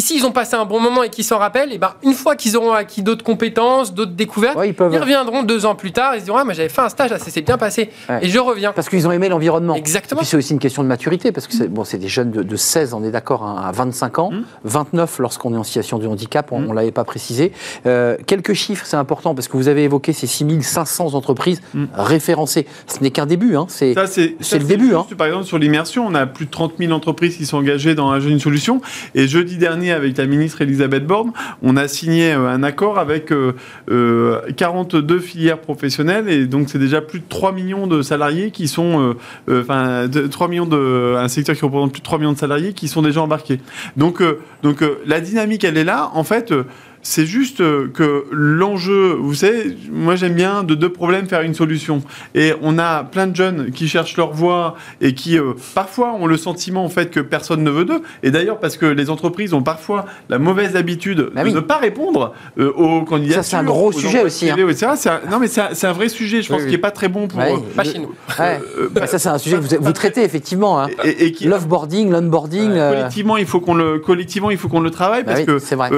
Ici, ils ont passé un bon moment et qu'ils s'en rappellent, et ben, une fois qu'ils auront acquis d'autres compétences, d'autres découvertes, Ouais, ils peuvent. ils reviendront deux ans plus tard et ils se diront Ah, moi j'avais fait un stage, là, ça s'est bien passé, Ouais. et je reviens. Parce qu'ils ont aimé l'environnement. Exactement. C'est aussi une question de maturité, parce que c'est bon, c'est des jeunes de, de 16, on est d'accord, hein, à 25 ans, Mm. 29 lorsqu'on est en situation de handicap, on ne l'avait pas précisé. Euh, quelques chiffres, c'est important, parce que vous avez évoqué ces 6500 entreprises Mm. référencées. Ce n'est qu'un début, hein, c'est Ça, c'est c'est ça, le début, hein. Par exemple, sur l'immersion, on a plus de 30 000 entreprises qui sont engagées dans un jeune solution. Et jeudi dernier, avec la ministre Elisabeth Borne, on a signé euh, un accord avec euh, euh, 42 filières professionnelles. Et donc, c'est déjà plus de 3 millions de salariés qui sont, euh, euh, enfin, de- 3 millions de, un secteur qui représente plus de 3 millions de salariés qui sont déjà embarqués. Donc, euh, donc euh, la dynamique, elle est là. En fait, euh, c'est juste euh, que l'enjeu, vous savez, moi j'aime bien de deux problèmes faire une solution. Et on a plein de jeunes qui cherchent leur voie et qui euh, parfois ont le sentiment en fait que personne ne veut d'eux. Et d'ailleurs parce que les entreprises ont parfois la mauvaise habitude Bah de oui. ne pas répondre euh, aux candidatures. Ça, c'est un gros sujet aussi, hein. Un- non mais c'est un, vrai sujet, je pense, Oui, oui. qui est pas très bon pour. Ouais. euh, Pas chez nous. Ouais. euh, Bah, ça, c'est un sujet que vous, vous traitez effectivement. Hein. et, et qui L'offboarding, l'onboarding. euh, collectivement il faut qu'on le collectivement il faut qu'on le travaille bah parce oui, que c'est vrai.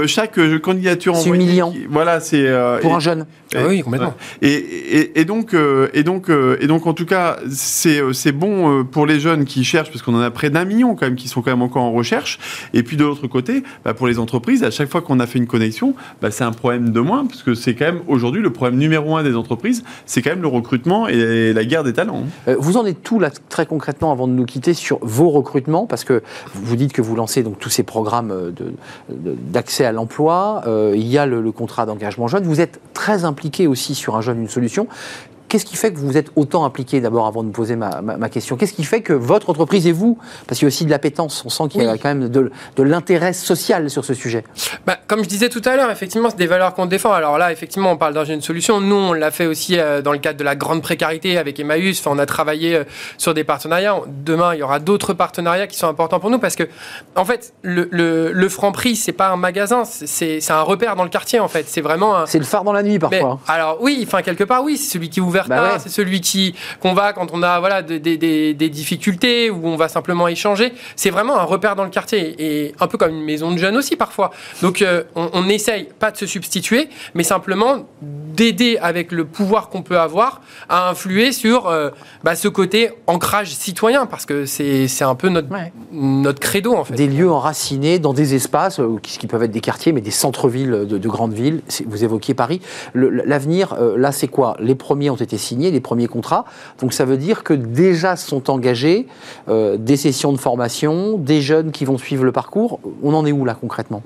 Candidature C'est humiliant. qui- voilà c'est euh, pour et- un jeune. Ah oui, complètement. Et, et, et donc, euh, et donc, euh, et donc, en tout cas, c'est c'est bon pour les jeunes qui cherchent, parce qu'on en a près d'un million quand même qui sont quand même encore en recherche. Et puis de l'autre côté, bah, pour les entreprises, à chaque fois qu'on a fait une connexion, bah, c'est un problème de moins, parce que c'est quand même aujourd'hui le problème numéro un des entreprises, c'est quand même le recrutement et la guerre des talents. Euh, Vous en êtes tout là très concrètement avant de nous quitter sur vos recrutements parce que vous dites que vous lancez donc tous ces programmes d'accès à l'emploi. Euh, il y a le, le contrat d'engagement jeune. Vous êtes très impliqué aussi sur un jeune une solution. Qu'est-ce qui fait que vous êtes autant impliqué d'abord avant de me poser ma, ma, question? Qu'est-ce qui fait que votre entreprise et vous, parce qu'il y a aussi de l'appétence, on sent qu'il y a quand même de, de l'intérêt social sur ce sujet bah, Comme je disais tout à l'heure, effectivement, c'est des valeurs qu'on défend. Alors là, effectivement, on parle dans une solution. Nous, on l'a fait aussi euh, dans le cadre de la grande précarité avec Emmaüs. Enfin, on a travaillé euh, sur des partenariats. Demain, il y aura d'autres partenariats qui sont importants pour nous parce que, en fait, le, le, le franc prix, c'est pas un magasin, c'est un repère dans le quartier, en fait. C'est vraiment C'est le phare dans la nuit, parfois. alors oui, enfin, quelque part, oui, c'est celui qui ouvre bah c'est celui qui qu'on va quand on a voilà, des, des, des, difficultés ou on va simplement échanger. C'est vraiment un repère dans le quartier et un peu comme une maison de jeunes aussi parfois. Donc euh, on, n'essaye pas de se substituer, mais simplement d'aider avec le pouvoir qu'on peut avoir à influer sur euh, bah, ce côté ancrage citoyen parce que c'est un peu notre, notre credo en fait. Des lieux enracinés dans des espaces euh, qui, peuvent être des quartiers mais des centres-villes de, de, grandes villes. Vous évoquiez Paris. L'avenir, là c'est quoi? Les premiers ont été signés, les premiers contrats. Donc ça veut dire que déjà sont engagés des sessions de formation, des jeunes qui vont suivre le parcours. On en est où là concrètement?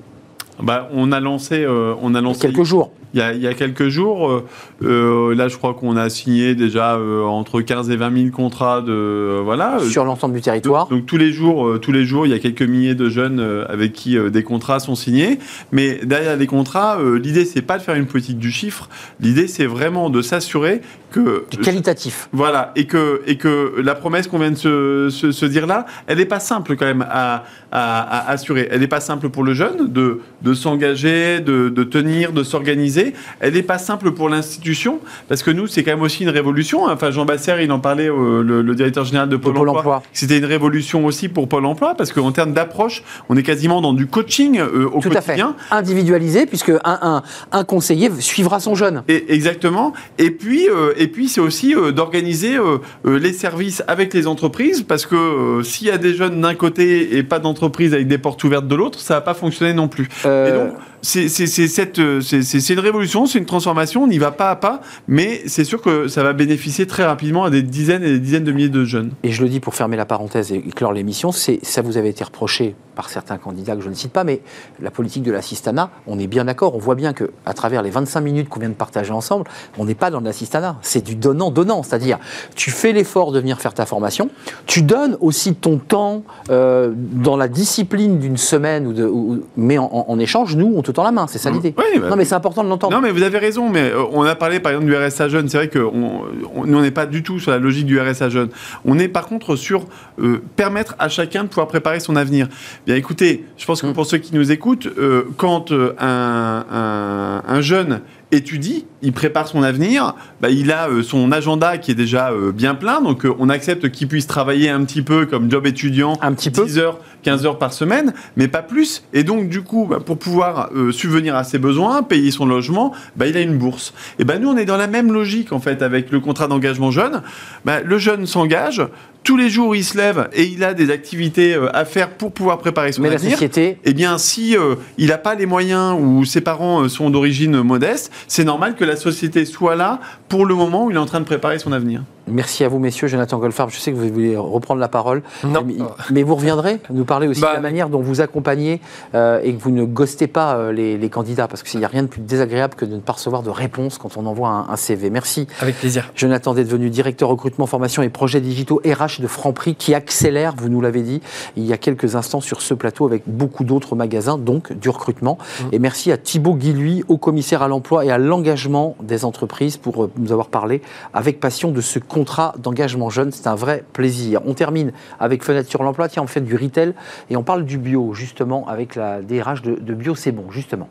Bah, on a lancé, euh, on a lancé quelques jours il y, a, quelques jours. Euh, euh, là, je crois qu'on a signé déjà euh, entre 15 et 20 000 contrats de voilà sur l'ensemble du territoire. Donc, tous les jours, tous les jours, il y a quelques milliers de jeunes avec qui des contrats sont signés. Mais derrière les contrats, l'idée c'est pas de faire une politique du chiffre. L'idée c'est vraiment de s'assurer que qualitatif. Voilà et que et que la promesse qu'on vient de se, se, dire là, elle n'est pas simple quand même à, à, assurer. Elle n'est pas simple pour le jeune de de s'engager, de, de tenir, de s'organiser elle n'est pas simple pour l'institution, parce que nous, c'est quand même aussi une révolution. Enfin, Jean Basser, il en parlait, euh, le, directeur général de Pôle, emploi. C'était une révolution aussi pour Pôle emploi, parce qu'en termes d'approche, on est quasiment dans du coaching euh, au Tout quotidien. À fait. Individualisé, puisque un, un, conseiller suivra son jeune. Et, exactement. Et puis, euh, et puis c'est aussi d'organiser les services avec les entreprises, parce que s'il y a des jeunes d'un côté et pas d'entreprise avec des portes ouvertes de l'autre, ça va pas fonctionner non plus. Et donc, c'est une révolution, c'est une transformation, on y va pas à pas, mais c'est sûr que ça va bénéficier très rapidement à des dizaines et des dizaines de milliers de jeunes. Et je le dis pour fermer la parenthèse et clore l'émission, ça vous avait été reproché par certains candidats que je ne cite pas, mais la politique de l'assistanat, on est bien d'accord, on voit bien que à travers les 25 minutes qu'on vient de partager ensemble, on n'est pas dans l'assistanat, c'est du donnant-donnant, c'est-à-dire tu fais l'effort de venir faire ta formation, tu donnes aussi ton temps euh, dans la discipline d'une semaine, ou de, mais en, échange, nous, on te tend la main, c'est ça mmh. l'idée. Bah non mais c'est important de l'entendre. Non mais vous avez raison, mais euh, on a parlé par exemple du RSA jeune, c'est vrai que on, nous on n'est pas du tout sur la logique du RSA jeune, on est par contre sur euh, permettre à chacun de pouvoir préparer son avenir. Bien écoutez, je pense que mm. pour ceux qui nous écoutent, euh, quand euh, un, jeune étudie, il prépare son avenir, bah, il a euh, son agenda qui est déjà bien plein, donc on accepte qu'il puisse travailler un petit peu comme job étudiant, un petit 10 heures, 15 heures par semaine, mais pas plus. Et donc du coup, bah, pour pouvoir subvenir à ses besoins, payer son logement, bah, il a une bourse. Et ben nous, on est dans la même logique en fait avec le contrat d'engagement jeune. le jeune s'engage, tous les jours il se lève et il a des activités euh, à faire pour pouvoir préparer son Mais avenir. La société... Eh bien, si euh, il n'a pas les moyens ou ses parents euh, sont d'origine modeste, c'est normal que la société soit là pour le moment où il est en train de préparer son avenir. Merci à vous, messieurs. Jonathan Goldfarb, je sais que vous voulez reprendre la parole. Non. Mais, vous reviendrez nous parler aussi de la bah, manière dont vous accompagnez et que vous ne ghostez pas les, candidats, parce qu'il n'y a rien de plus désagréable que de ne pas recevoir de réponse quand on envoie un, un CV. Merci. Avec plaisir. Jonathan d'être venu directeur recrutement, formation et projets digitaux RH de Franprix qui accélère, vous nous l'avez dit, il y a quelques instants sur ce plateau avec beaucoup d'autres magasins, donc du recrutement. Mm. Et merci à Thibaut Guilhuy, au commissaire à l'emploi et à l'engagement des entreprises pour euh, nous avoir parlé avec passion de ce contrat d'engagement jeune. C'est un vrai plaisir. On termine avec Fenêtre sur l'emploi. Tiens, on fait du retail et on parle du bio, justement, avec la DRH de, de Bio C'est Bon, justement.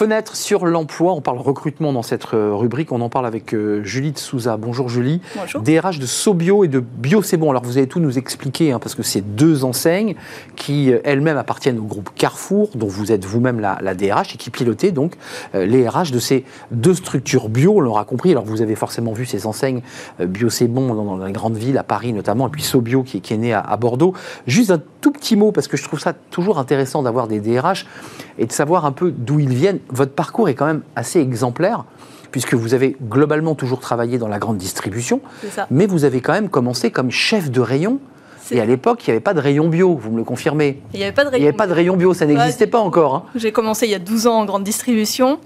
Fenêtre sur l'emploi, on parle recrutement dans cette euh, rubrique, on en parle avec euh, Julie de Souza. Bonjour Julie. Bonjour. DRH de Sobio et de Bio C'est Bon. Alors vous allez tout nous expliquer, hein, parce que c'est deux enseignes qui euh, elles-mêmes appartiennent au groupe Carrefour, dont vous êtes vous-même la, DRH et qui pilotez donc les RH de ces deux structures bio, on l'aura compris. Alors vous avez forcément vu ces enseignes Bio C'est Bon dans, dans, les grandes villes, à Paris notamment, et puis Sobio qui, qui est né à, à Bordeaux. Juste un tout petit mot, parce que je trouve ça toujours intéressant d'avoir des DRH et de savoir un peu d'où ils viennent. Votre parcours est quand même assez exemplaire. puisque vous avez globalement toujours travaillé dans la grande distribution, mais vous avez quand même commencé comme chef de rayon. Et à l'époque, il n'y avait pas de rayon bio, vous me le confirmez. Il n'y avait pas de Il rayon. avait pas de rayon bio, ça n'existait pas encore. hein. J'ai commencé il y a 12 ans en grande distribution,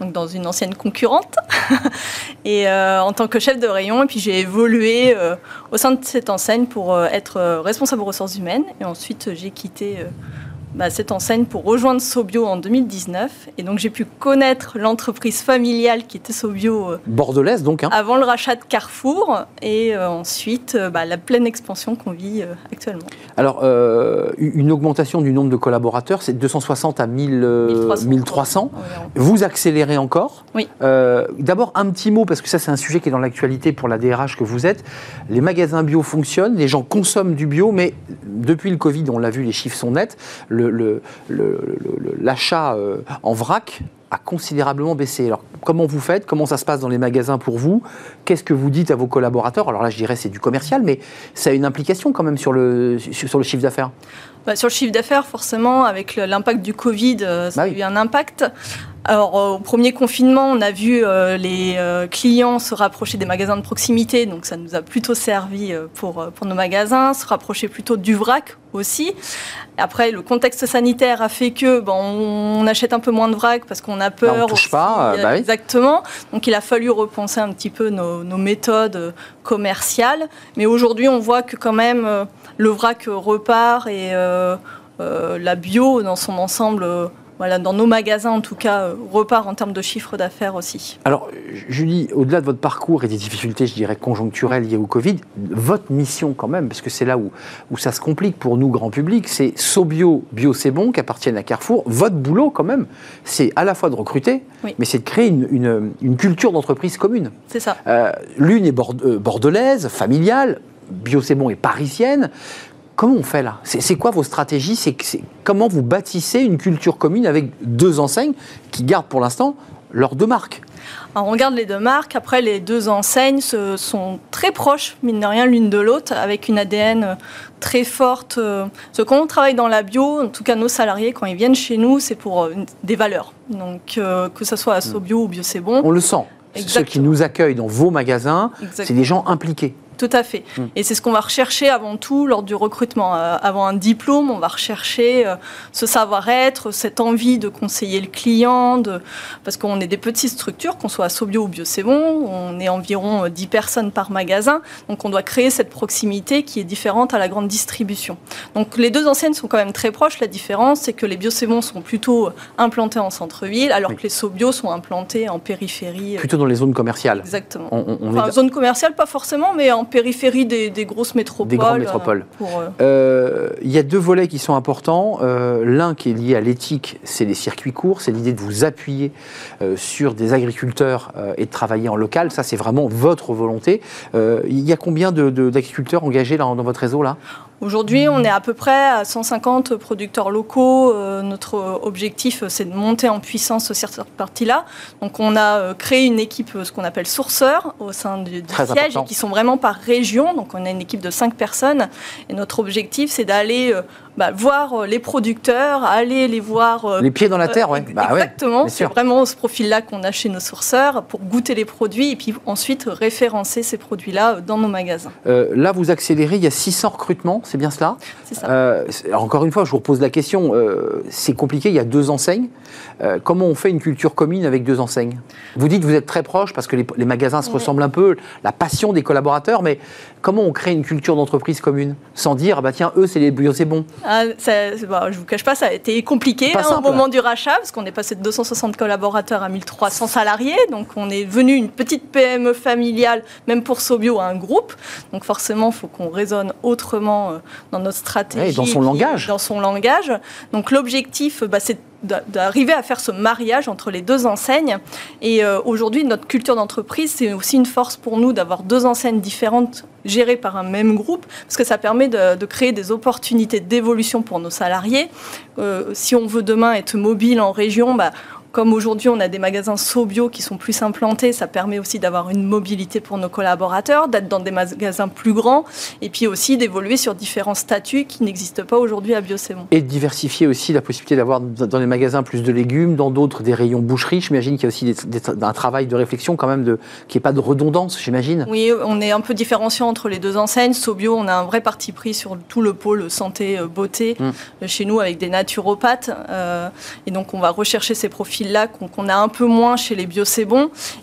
donc dans une ancienne concurrente, et euh, en tant que chef de rayon. Et puis j'ai évolué euh, au sein de cette enseigne pour euh, être responsable aux ressources humaines. Et ensuite, j'ai quitté bah, cette enseigne pour rejoindre Sobio en 2019. Et donc j'ai pu connaître l'entreprise familiale qui était Sobio euh, Bordelaise donc. hein. avant le rachat de Carrefour et euh, ensuite euh, bah, la pleine expansion qu'on vit euh, actuellement. Alors, une augmentation du nombre de collaborateurs, c'est de 260 à 1000, euh, 1300. 1300. Environ. Vous accélérez encore. Oui. D'abord, un petit mot, parce que ça, c'est un sujet qui est dans l'actualité pour la DRH que vous êtes. Les magasins bio fonctionnent, les gens consomment du bio, mais depuis le Covid, on l'a vu, les chiffres sont nets. Le- le- le- L'achat euh, en vrac a considérablement baissé. Alors, comment vous faites? Comment ça se passe dans les magasins pour vous? Qu'est-ce que vous dites à vos collaborateurs? Alors là, je dirais c'est du commercial, mais ça a une implication quand même sur le, sur le chiffre d'affaires. Bah, sur le chiffre d'affaires, forcément, avec l'impact du Covid, euh, ça Bah oui. a eu un impact. Alors, euh, au premier confinement, on a vu euh, les euh, clients se rapprocher des magasins de proximité, donc ça nous a plutôt servi euh, pour, euh, pour nos magasins, se rapprocher plutôt du vrac aussi. Après, le contexte sanitaire a fait que bon, on achète un peu moins de vrac parce qu'on a peur. Bah, on touche aussi, pas, euh, bah oui. Exactement. Donc, il a fallu repenser un petit peu nos, nos méthodes commerciales. Mais aujourd'hui, on voit que quand même euh, le vrac repart et euh, euh, la bio dans son ensemble, euh, voilà, dans nos magasins en tout cas, euh, repart en termes de chiffre d'affaires aussi. Alors, Julie, au-delà de votre parcours et des difficultés, je dirais, conjoncturelles liées au Covid, votre mission quand même, parce que c'est là où, où ça se complique pour nous, grand public, c'est Sobio, Bio C'est Bon, qui appartiennent à Carrefour. Votre boulot quand même, c'est à la fois de recruter, Oui. mais c'est de créer une, une- une culture d'entreprise commune. C'est ça. Euh, L'une est bord- euh, bordelaise, familiale, Bio C'est Bon est parisienne. Comment on fait là? C'est quoi vos stratégies? C'est Comment vous bâtissez une culture commune avec deux enseignes qui gardent pour l'instant leurs deux marques? Alors, on regarde les deux marques. Après, les deux enseignes se- sont très proches, mine de rien, l'une de l'autre, avec une ADN euh, très forte. euh, Parce que quand on travaille dans la bio, en tout cas nos salariés, quand ils viennent chez nous, c'est pour euh, des valeurs. Donc, euh, que ce soit à Sobio ou Bio, c'est bon. On le sent. Ceux qui Exactement. nous accueillent dans vos magasins, Exactement. c'est des gens impliqués. Tout à fait. Mm. Et c'est ce qu'on va rechercher avant tout lors du recrutement. Euh, avant un diplôme, on va rechercher euh, ce savoir-être, cette envie de conseiller le client, de... parce qu'on est des petites structures, qu'on soit à Sobio ou Bio C'est Bon, on est environ euh, 10 personnes par magasin, donc on doit créer cette proximité qui est différente à la grande distribution. Donc les deux enseignes sont quand même très proches. La différence, c'est que les Bio C'est Bon sont plutôt implantés en centre-ville, alors Oui. que les Sobio sont implantés en périphérie. euh, Plutôt dans les zones commerciales. Exactement. On, on- on est Enfin, dans- zone commerciale, pas forcément, mais en périphérie des, des grosses métropoles. Des grandes euh, métropoles. pour, euh, Euh, Il y a deux volets qui sont importants. Euh, L'un qui est lié à l'éthique, c'est les circuits courts, c'est l'idée de vous appuyer euh, sur des agriculteurs euh, et de travailler en local. Ça, c'est vraiment votre volonté. Euh, il y a combien de- de- d'agriculteurs engagés là, dans votre réseau là? Aujourd'hui, on est à peu près à 150 producteurs locaux. Euh, notre objectif, euh, c'est de monter en puissance sur cette partie-là. Donc, on a euh, créé une équipe, euh, ce qu'on appelle sourceurs, au sein du, siège, important. et qui sont vraiment par région. Donc, on a une équipe de 5 personnes. Et notre objectif, c'est d'aller euh, bah, voir euh, les producteurs, aller les voir. euh, Les pieds dans la terre, ouais. Euh, Bah Exactement, c'est vraiment ce profil-là qu'on a chez nos sourceurs pour goûter les produits et puis ensuite référencer ces produits-là dans nos magasins. Euh, là, vous accélérez, il y a 600 recrutements, c'est bien cela? C'est ça. Euh, encore une fois, je vous repose la question. euh, c'est compliqué, il y a deux enseignes. Euh, comment on fait une culture commune avec deux enseignes? Vous dites que vous êtes très proches parce que les, les magasins se ressemblent un peu, la passion des collaborateurs, mais comment on crée une culture d'entreprise commune Sans dire, ah bah tiens, eux, c'est les c'est bon. Ah, ça- bah, je vous cache pas, ça a été compliqué hein, au moment du rachat, parce qu'on est passé de 260 collaborateurs à 1300 salariés. Donc, on est venu une petite PME familiale, même pour Sobio, à un groupe. Donc, forcément, il faut qu'on raisonne autrement euh, dans notre stratégie. Ouais, dans son et langage. Dans son langage. Donc, l'objectif, bah, c'est d'a- d'arriver à faire ce mariage entre les deux enseignes. Et euh, aujourd'hui, notre culture d'entreprise, c'est aussi une force pour nous d'avoir deux enseignes différentes gérées par un même groupe, parce que ça permet de, créer des opportunités d'évolution pour nos salariés. Euh, si on veut demain être mobile en région, bah, comme aujourd'hui on a des magasins SoBio qui sont plus implantés, ça permet aussi d'avoir une mobilité pour nos collaborateurs, d'être dans des magasins plus grands et puis aussi d'évoluer sur différents statuts qui n'existent pas aujourd'hui à Biocémon. Et de diversifier aussi la possibilité d'avoir dans les magasins plus de légumes, dans d'autres des rayons boucherie. J'imagine qu'il y a aussi un travail de réflexion quand même, de, qu'il n'y ait pas de redondance, j'imagine. Oui, on est un peu différenciant entre les deux enseignes. Sobio, on a un vrai parti pris sur tout le pôle santé, euh, beauté mm. euh, chez nous avec des naturopathes. Euh, et donc on va rechercher ces profils-là qu'on a un peu moins chez les bio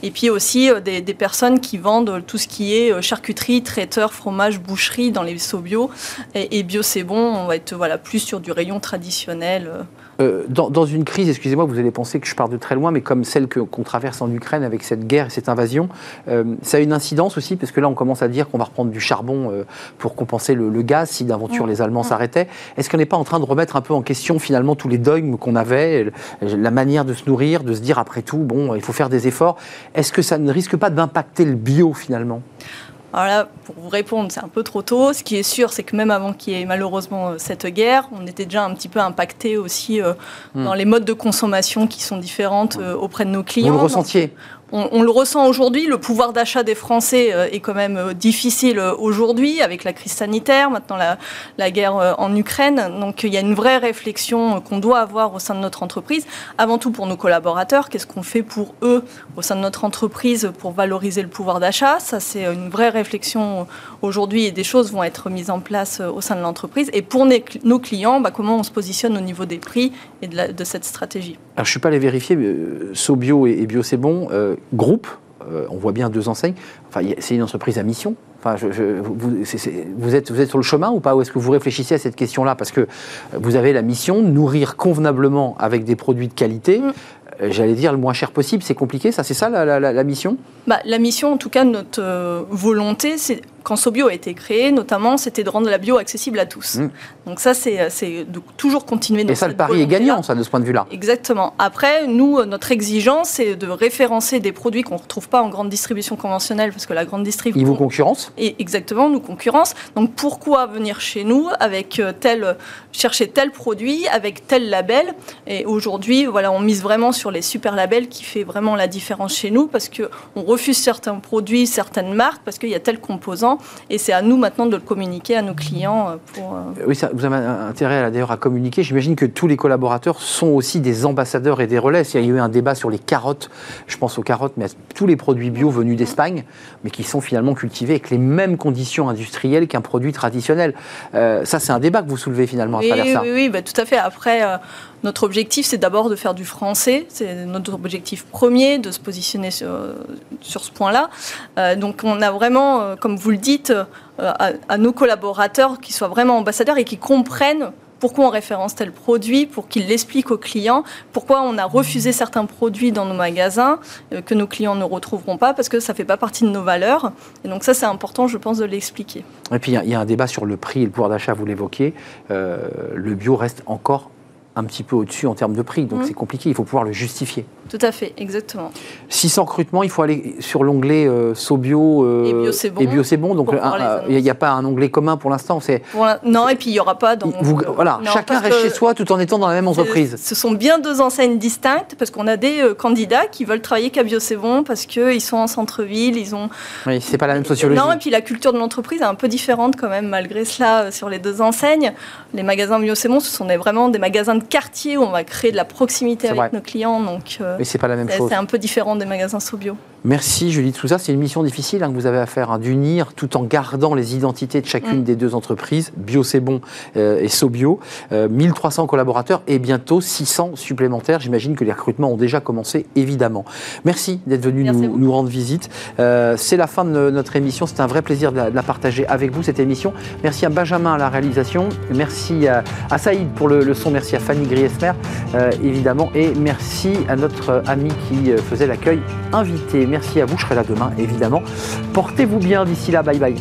Et puis aussi des, personnes qui vendent tout ce qui est charcuterie, traiteur, fromage, boucherie dans les Sobio. Et, et bio on va être voilà, plus sur du rayon traditionnel. Euh, dans, une crise, excusez-moi, vous allez penser que je pars de très loin, mais comme celle qu'on traverse en Ukraine avec cette guerre et cette invasion, euh, ça a une incidence aussi, parce que là, on commence à dire qu'on va reprendre du charbon euh, pour compenser le, gaz si d'aventure les Allemands s'arrêtaient. Est-ce qu'on n'est pas en train de remettre un peu en question finalement tous les dogmes qu'on avait, la manière de se nourrir, de se dire après tout, bon, il faut faire des efforts. Est-ce que ça ne risque pas d'impacter le bio finalement? Alors là, pour vous répondre, c'est un peu trop tôt. Ce qui est sûr, c'est que même avant qu'il y ait malheureusement euh, cette guerre, on était déjà un petit peu impacté aussi euh, hmm. dans les modes de consommation qui sont différentes euh, auprès de nos clients. Vous le ressentiez on, le ressent aujourd'hui, le pouvoir d'achat des Français est quand même difficile aujourd'hui avec la crise sanitaire, maintenant la, guerre en Ukraine. Donc il y a une vraie réflexion qu'on doit avoir au sein de notre entreprise, avant tout pour nos collaborateurs. Qu'est-ce qu'on fait pour eux au sein de notre entreprise pour valoriser le pouvoir d'achat? Ça, c'est une vraie réflexion aujourd'hui et des choses vont être mises en place au sein de l'entreprise. Et pour nos clients, bah, comment on se positionne au niveau des prix et de, cette stratégie? Alors je ne suis pas allé vérifier, mais SoBio et, Bio c'est bon groupe, euh, on voit bien deux enseignes, enfin, c'est une entreprise à mission. Enfin, vous, êtes, vous êtes sur le chemin ou pas Ou est-ce que vous réfléchissez à cette question-là? Parce que vous avez la mission de nourrir convenablement avec des produits de qualité, mm. Euh, j'allais dire le moins cher possible. C'est compliqué, ça C'est ça la, mission? Bah, La mission, en tout cas, notre euh, volonté, c'est quand Sobio a été créé, notamment, c'était de rendre la bio accessible à tous. Mmh. Donc ça, c'est de toujours continuer dans Et ça, le pari est gagnant, ça, de ce point de vue-là. Exactement. Après, nous, notre exigence, c'est de référencer des produits qu'on ne retrouve pas en grande distribution conventionnelle, parce que la grande distribution... Ils vous concurrence et Exactement, nous concurrence. Donc pourquoi venir chez nous avec euh, tel... chercher tel produit, avec tel label? Et aujourd'hui, voilà, on mise vraiment sur les super labels qui fait vraiment la différence chez nous, parce qu'on refuse certains produits, certaines marques, parce qu'il y a tel composant et c'est à nous maintenant de le communiquer à nos clients. Euh, pour, euh, Oui, ça, vous avez intérêt d'ailleurs à communiquer. J'imagine que tous les collaborateurs sont aussi des ambassadeurs et des relais. Il y a eu un débat sur les carottes, je pense aux carottes, mais à tous les produits bio venus d'Espagne, mais qui sont finalement cultivés avec les mêmes conditions industrielles qu'un produit traditionnel. Euh, ça, c'est un débat que vous soulevez finalement à travers ça. Oui, oui bah, tout à fait. Après, notre objectif, c'est d'abord de faire du français. C'est notre objectif premier, de se positionner sur, ce point-là. Euh, donc, on a vraiment, euh, comme vous le dites, euh, à, nos collaborateurs qui soient vraiment ambassadeurs et qui comprennent pourquoi on référence tel produit, pour qu'ils l'expliquent aux clients, pourquoi on a refusé certains produits dans nos magasins que nos clients ne retrouveront pas parce que ça ne fait pas partie de nos valeurs. Et donc ça, c'est important, je pense, de l'expliquer. Et puis, il y, a un débat sur le prix et le pouvoir d'achat, vous l'évoquez. le bio reste encore un petit peu au-dessus en termes de prix, donc mmh. c'est compliqué, il faut pouvoir le justifier. Tout à fait, exactement. 600 recrutements, il faut aller sur l'onglet euh, SoBio euh, et Bio c'est bon. Donc il n'y a, pas un onglet commun pour l'instant. Non, et puis il n'y aura pas dans. voilà, chacun reste chez soi tout en étant dans la même entreprise. Ce sont bien deux enseignes distinctes parce qu'on a des euh, candidats qui veulent travailler qu'à Bio c'est bon parce qu'ils sont en centre-ville, ils ont. Oui, c'est pas la même sociologie. Non, et puis la culture de l'entreprise est un peu différente quand même malgré cela euh, sur les deux enseignes. Les magasins Bio c'est bon, ce sont vraiment des magasins de quartier où on va créer de la proximité avec nos clients, donc. Mais c'est pas la même chose. C'est un peu différent des magasins Sobio. Merci Julie de ça. C'est une mission difficile hein, que vous avez à faire, hein, d'unir tout en gardant les identités de chacune mm. des deux entreprises, Bio C'est Bon euh, et Sobio. 1300 euh, collaborateurs et bientôt 600 supplémentaires. J'imagine que les recrutements ont déjà commencé, évidemment. Merci d'être venu nous, rendre visite. Euh, c'est la fin de notre émission. C'est un vrai plaisir de la, partager avec vous, cette émission. Merci à Benjamin à la réalisation. Merci à, Saïd pour le, son. Merci à Fanny Griesmer, évidemment. Et merci à notre ami qui faisait l'accueil invité. Merci à vous, je serai là demain, évidemment. Portez-vous bien d'ici là, bye bye.